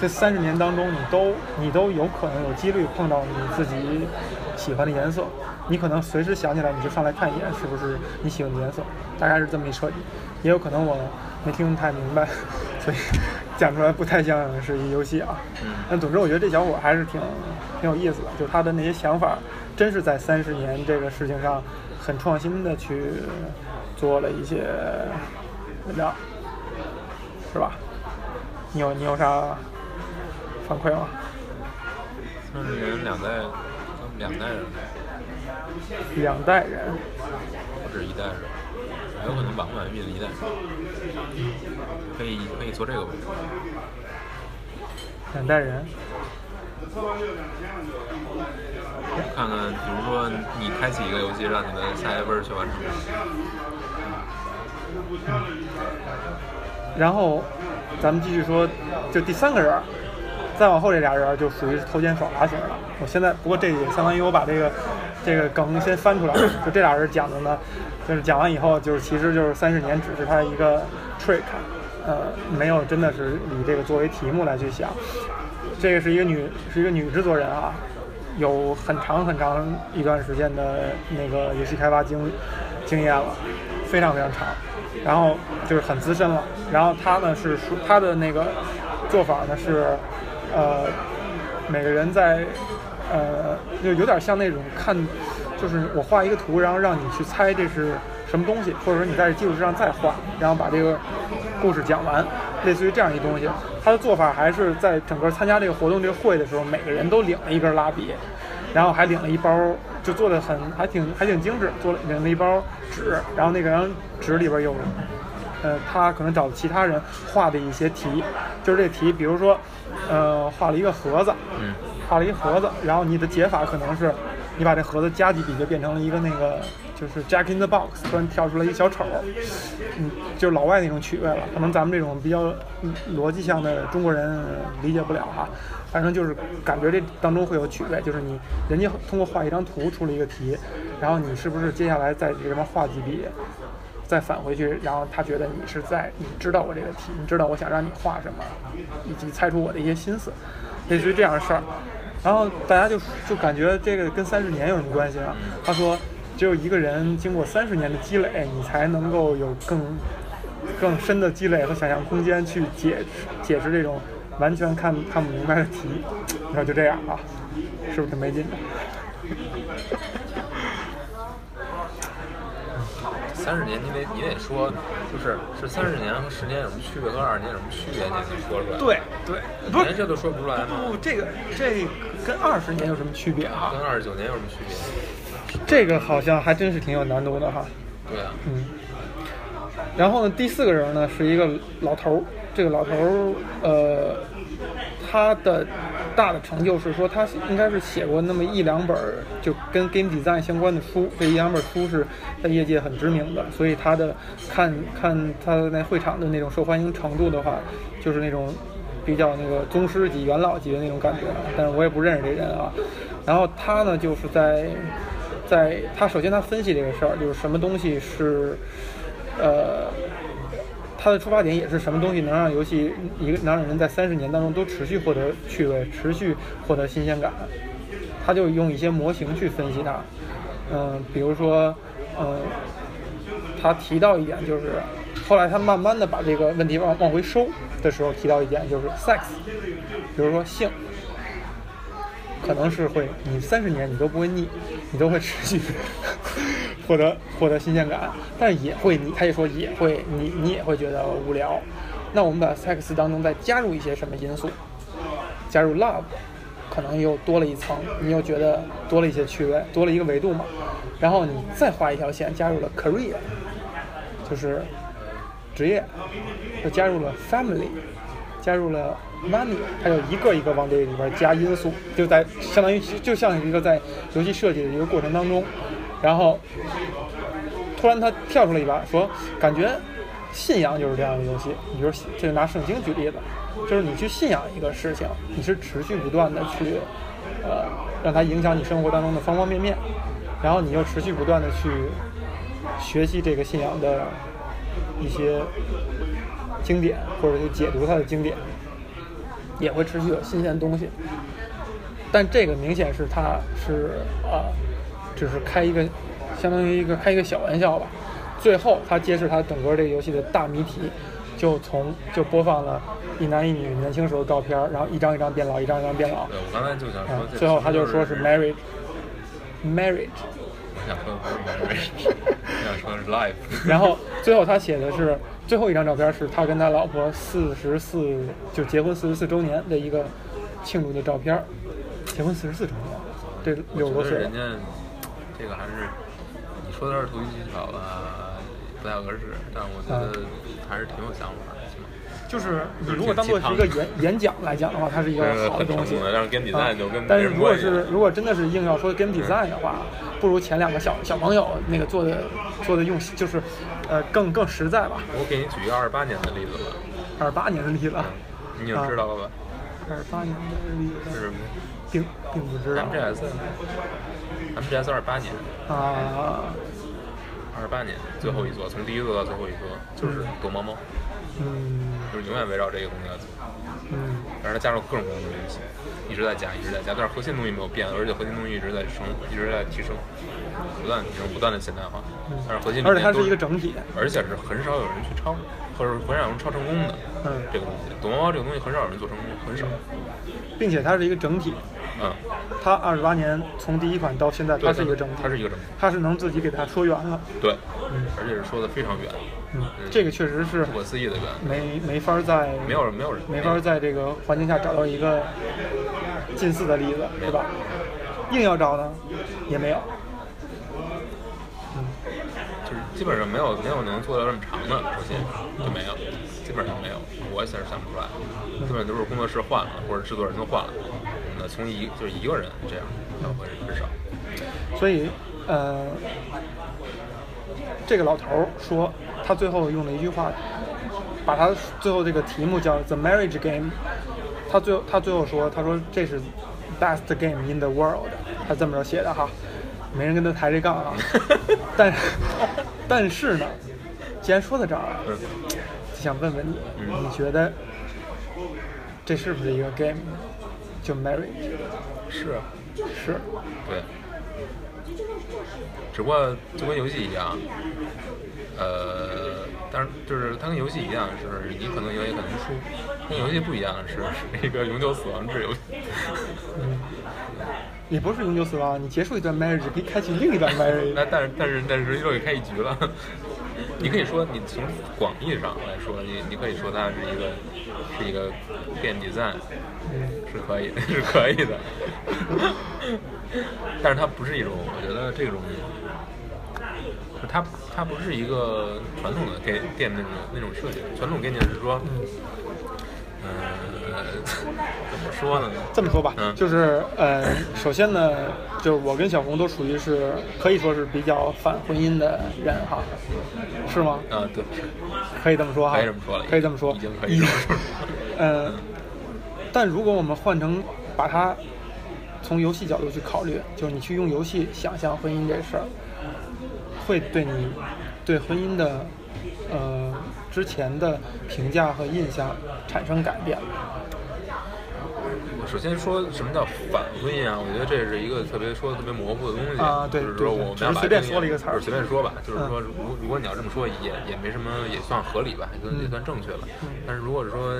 这三十年当中你都你都有可能有几率碰到你自己喜欢的颜色，你可能随时想起来你就上来看一眼是不是你喜欢的颜色，大概是这么一设计，也有可能我没听太明白，所以 [LAUGHS] 讲出来不太像是一游戏啊。嗯。但总之，我觉得这小伙还是挺挺有意思的，就他的那些想法，真是在三十年这个事情上很创新的去做了一些文章，是吧？你有你有啥反馈吗？三十年两代，两代人，两代人，不止一代人，有可能晚不晚运了一代人。可以可以做这个问题。两代人，看看，比如说你开启一个游戏，让你的下一辈儿去完成。然后咱们继续说，就第三个人，再往后这俩人就属于偷奸耍滑型了。我现在不过这也相当于我把这个这个梗先翻出来了，就这俩人讲的呢，就是讲完以后，就是其实就是三十年只是他一个 trick，呃，没有真的是以这个作为题目来去想。这个是一个女是一个女制作人啊，有很长很长一段时间的那个游戏开发经经验了，非常非常长，然后就是很资深了。然后他呢是说他的那个做法呢是，呃，每个人在呃就有点像那种看，就是我画一个图，然后让你去猜这是什么东西，或者说你在这基础之上再画，然后把这个故事讲完，类似于这样一东西。他的做法还是在整个参加这个活动这个会的时候，每个人都领了一根蜡笔，然后还领了一包，就做的很还挺还挺精致，做了领了一包纸，然后那个人纸里边有，呃，他可能找其他人画的一些题，就是这题，比如说，呃，画了一个盒子，嗯，画了一盒子，然后你的解法可能是，你把这盒子加几笔就变成了一个那个就是 Jack in the Box，突然跳出来一个小丑，嗯，就是老外那种趣味了，可能咱们这种比较嗯逻辑向的中国人理解不了哈。反正就是感觉这当中会有趣味，就是你人家通过画一张图出了一个题，然后你是不是接下来在这边画几笔，再返回去，然后他觉得你是在你知道我这个题，你知道我想让你画什么，以及猜出我的一些心思，类似于这样的事儿。然后大家就就感觉这个跟三十年有什么关系啊？他说，只有一个人经过三十年的积累，你才能够有更更深的积累和想象空间去解解释这种完全看看不明白的题。然后就这样啊，是不是挺没劲的？三十年，你得你得说，就是是三十年和十年有什么区别，和二十年有什么区别，你得说出来。对对，不是连这都说不出来吗？不，这个这跟二十年有什么区别啊？跟二十九年有什么区别？这个好像还真是挺有难度的哈。对啊，嗯，然后呢，第四个人呢是一个老头儿，这个老头儿呃，他的大的成就是说他应该是写过那么一两本儿就跟 game design 相关的书，这一两本书是在业界很知名的，所以他的看看他的那会场的那种受欢迎程度的话，就是那种比较那个宗师级、元老级的那种感觉，但是我也不认识这人啊。然后他呢，就是在在他首先他分析这个事儿，就是什么东西是，呃，他的出发点也是什么东西能让游戏一个能让人在三十年当中都持续获得趣味，持续获得新鲜感。他就用一些模型去分析它，嗯、比如说，嗯、他提到一点就是，后来他慢慢的把这个问题往往回收的时候，提到一点就是 sex，比如说性，可能是会你三十年你都不会腻，你都会持续获得获得新鲜感，但也会你他也说也会你你也会觉得无聊。那我们把 sex 当中再加入一些什么因素？加入 love，可能又多了一层，你又觉得多了一些趣味，多了一个维度嘛。然后你再画一条线，加入了 career，就是职业，又加入了 family，加入了 money，它就一个一个往这里边加因素，就在相当于就像一个在游戏设计的一个过程当中，然后突然他跳出来一把，说感觉信仰就是这样的东西。你比如这就拿圣经举例子，就是你去信仰一个事情，你是持续不断的去呃让它影响你生活当中的方方面面，然后你又持续不断的去学习这个信仰的一些经典，或者去解读它的经典，也会持续有新鲜的东西。但这个明显是它是呃，只是开一个相当于一个开一个小玩笑吧。最后他揭示他整个这个游戏的大谜题，就从就播放了一男一女年轻时候的照片，然后一张一张变老，一张一张变老。对，我刚才就想啊说，这最后他就说是是 marriage marriage，我想说不是 marriage，我想说的是 life。[LAUGHS] 然后最后他写的是最后一张照片是他跟他老婆四十四就结婚四十四周年的一个庆祝的照片，结婚四十四周年，这六十多岁这个还是你说的是投机取巧吧，不太合适，但我觉得还是挺有想法的。就是你如果当做是一个演演讲来讲的话，它是一个好的东西但是跟比啊赛就跟但是如果是如果真的是硬要说 game design 的话，不如前两个小小朋友那个做的做的用心，就是呃更更实在吧。我给你举一个二十八年的例子吧，二八年的例子，你也知道了吧？二八年的例子，是什么并并不知道 MGS。MGS 二八年，啊，二十八年最后一座，从第一座到最后一座就是躲猫猫，嗯就是永远围绕这个东西来走。嗯但是它加入各种各样的东西，一直在加，一直在加，但是核心东西没有变，而且核心东西一直在升，一直在提升，不断地提升，不断的现代化。但是核心理而且它是一个整体。而且是很少有人去抄，或者很少有人超成功的。嗯这个东西，躲猫猫这个东西很少有人做成功，很少。并且它是一个整体。嗯，它二十八年从第一款到现在，对它是一个整体，它是一个整体，它是能自己给它说圆了。对，而且是说的非常远，嗯，这个确实是不可思议的远，没没法在没有没有人。没法在这个环境下找到一个近似的例子，是吧？硬要找呢，也没有。就是基本上没有没有能做到这么长的，首先就没有，基本上没有，我现在想不出来，基本都是工作室换了或者制作人都换了，那从一就是一个人这样，很很少。所以，呃，这个老头儿说，他最后用了一句话，把他最后这个题目叫 “The Marriage Game”，他最后他最后说，他说这是 best game in the world，他这么着写的哈，没人跟他抬这杠啊。[LAUGHS] 但但是呢，既然说到这儿了，嗯，就想问问你，嗯你觉得这是不是一个 game？就 marriage 是啊，是，对，只不过就跟游戏一样，呃，但是就是它跟游戏一样，是你可能赢也可能输，跟游戏不一样的是是一个永久死亡制游戏。也不是永久死亡，你结束一段 marriage 可以开启另一段 [LAUGHS] marriage。那但是但是但是又给开一局了。你可以说，你从广义上来说，你你可以说它是一个是一个电子站，是可以 [LAUGHS] 是可以的。但是它不是一种，我觉得这种，它它不是一个传统的电电那种那种设计。传统概念是说，呃，怎么说呢？这么说吧，嗯就是呃，首先呢，就是我跟小红都属于是可以说是比较反婚姻的人哈，是吗？啊，对，可以这么说哈，可以这么说了，可以这么说，已经可以这么说了。[LAUGHS] 呃，但如果我们换成把它从游戏角度去考虑，就是你去用游戏想象婚姻这事儿，会对你对婚姻的呃之前的评价和印象产生改变。首先说什么叫反婚姻啊？我觉得这是一个特别说的特别模糊的东西啊对就是说我们要把随便说了一个词儿就是随便说吧，就是嗯说，如果如果你要这么说，也也没什么，也算合理吧，也算也算正确吧。但是如果是说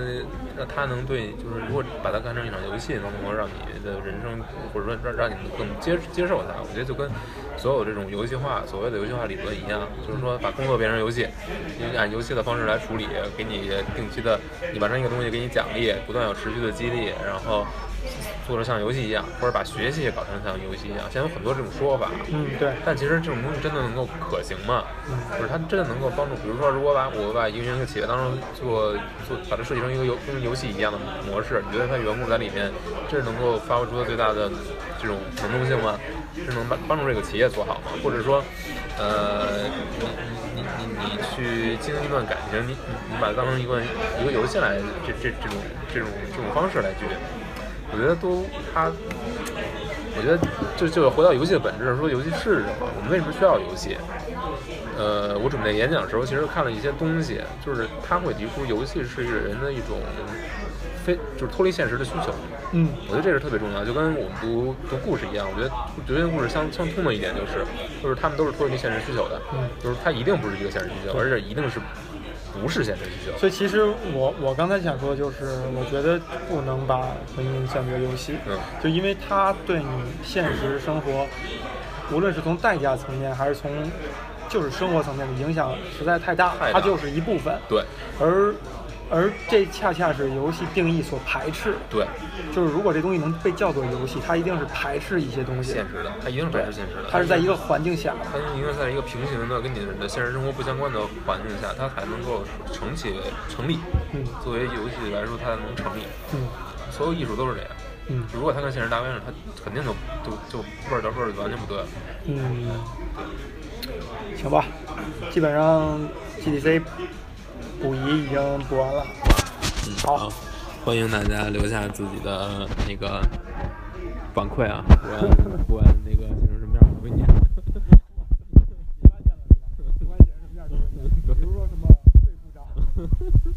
让他能对，就是如果把它看成一场游戏，能够让你的人生，或者说让让你更接接受它，我觉得就跟所有这种游戏化所谓的游戏化理论一样，就是说把工作变成游戏，你按游戏的方式来处理，给你定期的，你完成一个东西给你奖励，不断有持续的激励，然后。做的像游戏一样，或者把学习也搞成像游戏一样，现在有很多这种说法。嗯，对，但其实这种东西真的能够可行吗？嗯就是它真的能够帮助，比如说，如果把我把一个企业当中做做，把它设计成一个游跟游戏一样的模式，你觉得它员工在里面，这是能够发挥出最大的这种能动性吗？是能帮帮助这个企业做好吗？或者说，呃，你你你你你去经营一段感情，你你你把它当成一个一个游戏来，这这这种这种这种方式来去，我觉得都它。我觉得就就回到游戏的本质，说游戏是什么？我们为什么需要游戏？呃，我准备演讲的时候，其实看了一些东西，就是他会提出游戏是一个人的一种非就是脱离现实的需求。嗯我觉得这是特别重要，就跟我们读读故事一样。我觉得读这些故事相相通的一点就是，就是他们都是脱离现实需求的，就是它一定不是一个现实需求，而且一定是不是现实需求。所以其实我我刚才想说，就是我觉得不能把婚姻像这个游戏，嗯就因为它对你现实生活，无论是从代价层面还是从就是生活层面的影响实在太大，太大它就是一部分。对而而这恰恰是游戏定义所排斥，对，就是如果这东西能被叫做游戏，它一定是排斥一些东西现，实的，它一定是排斥现实的。它是在一个环境下，它一定在一个平行的、跟你的现实生活不相关的环境下，它才能够成起成立。嗯作为游戏来说，它才能成立。嗯所有艺术都是这样。嗯如果它跟现实搭边上，它肯定就就就味儿到味儿就完全不对了。嗯，行吧，基本上 GDC 补仪已经补完了。嗯，好，欢迎大家留下自己的那个反馈啊，[LAUGHS] 不管不管那个形成什么样，我 [LAUGHS] 给你。呵呵呵。[LAUGHS]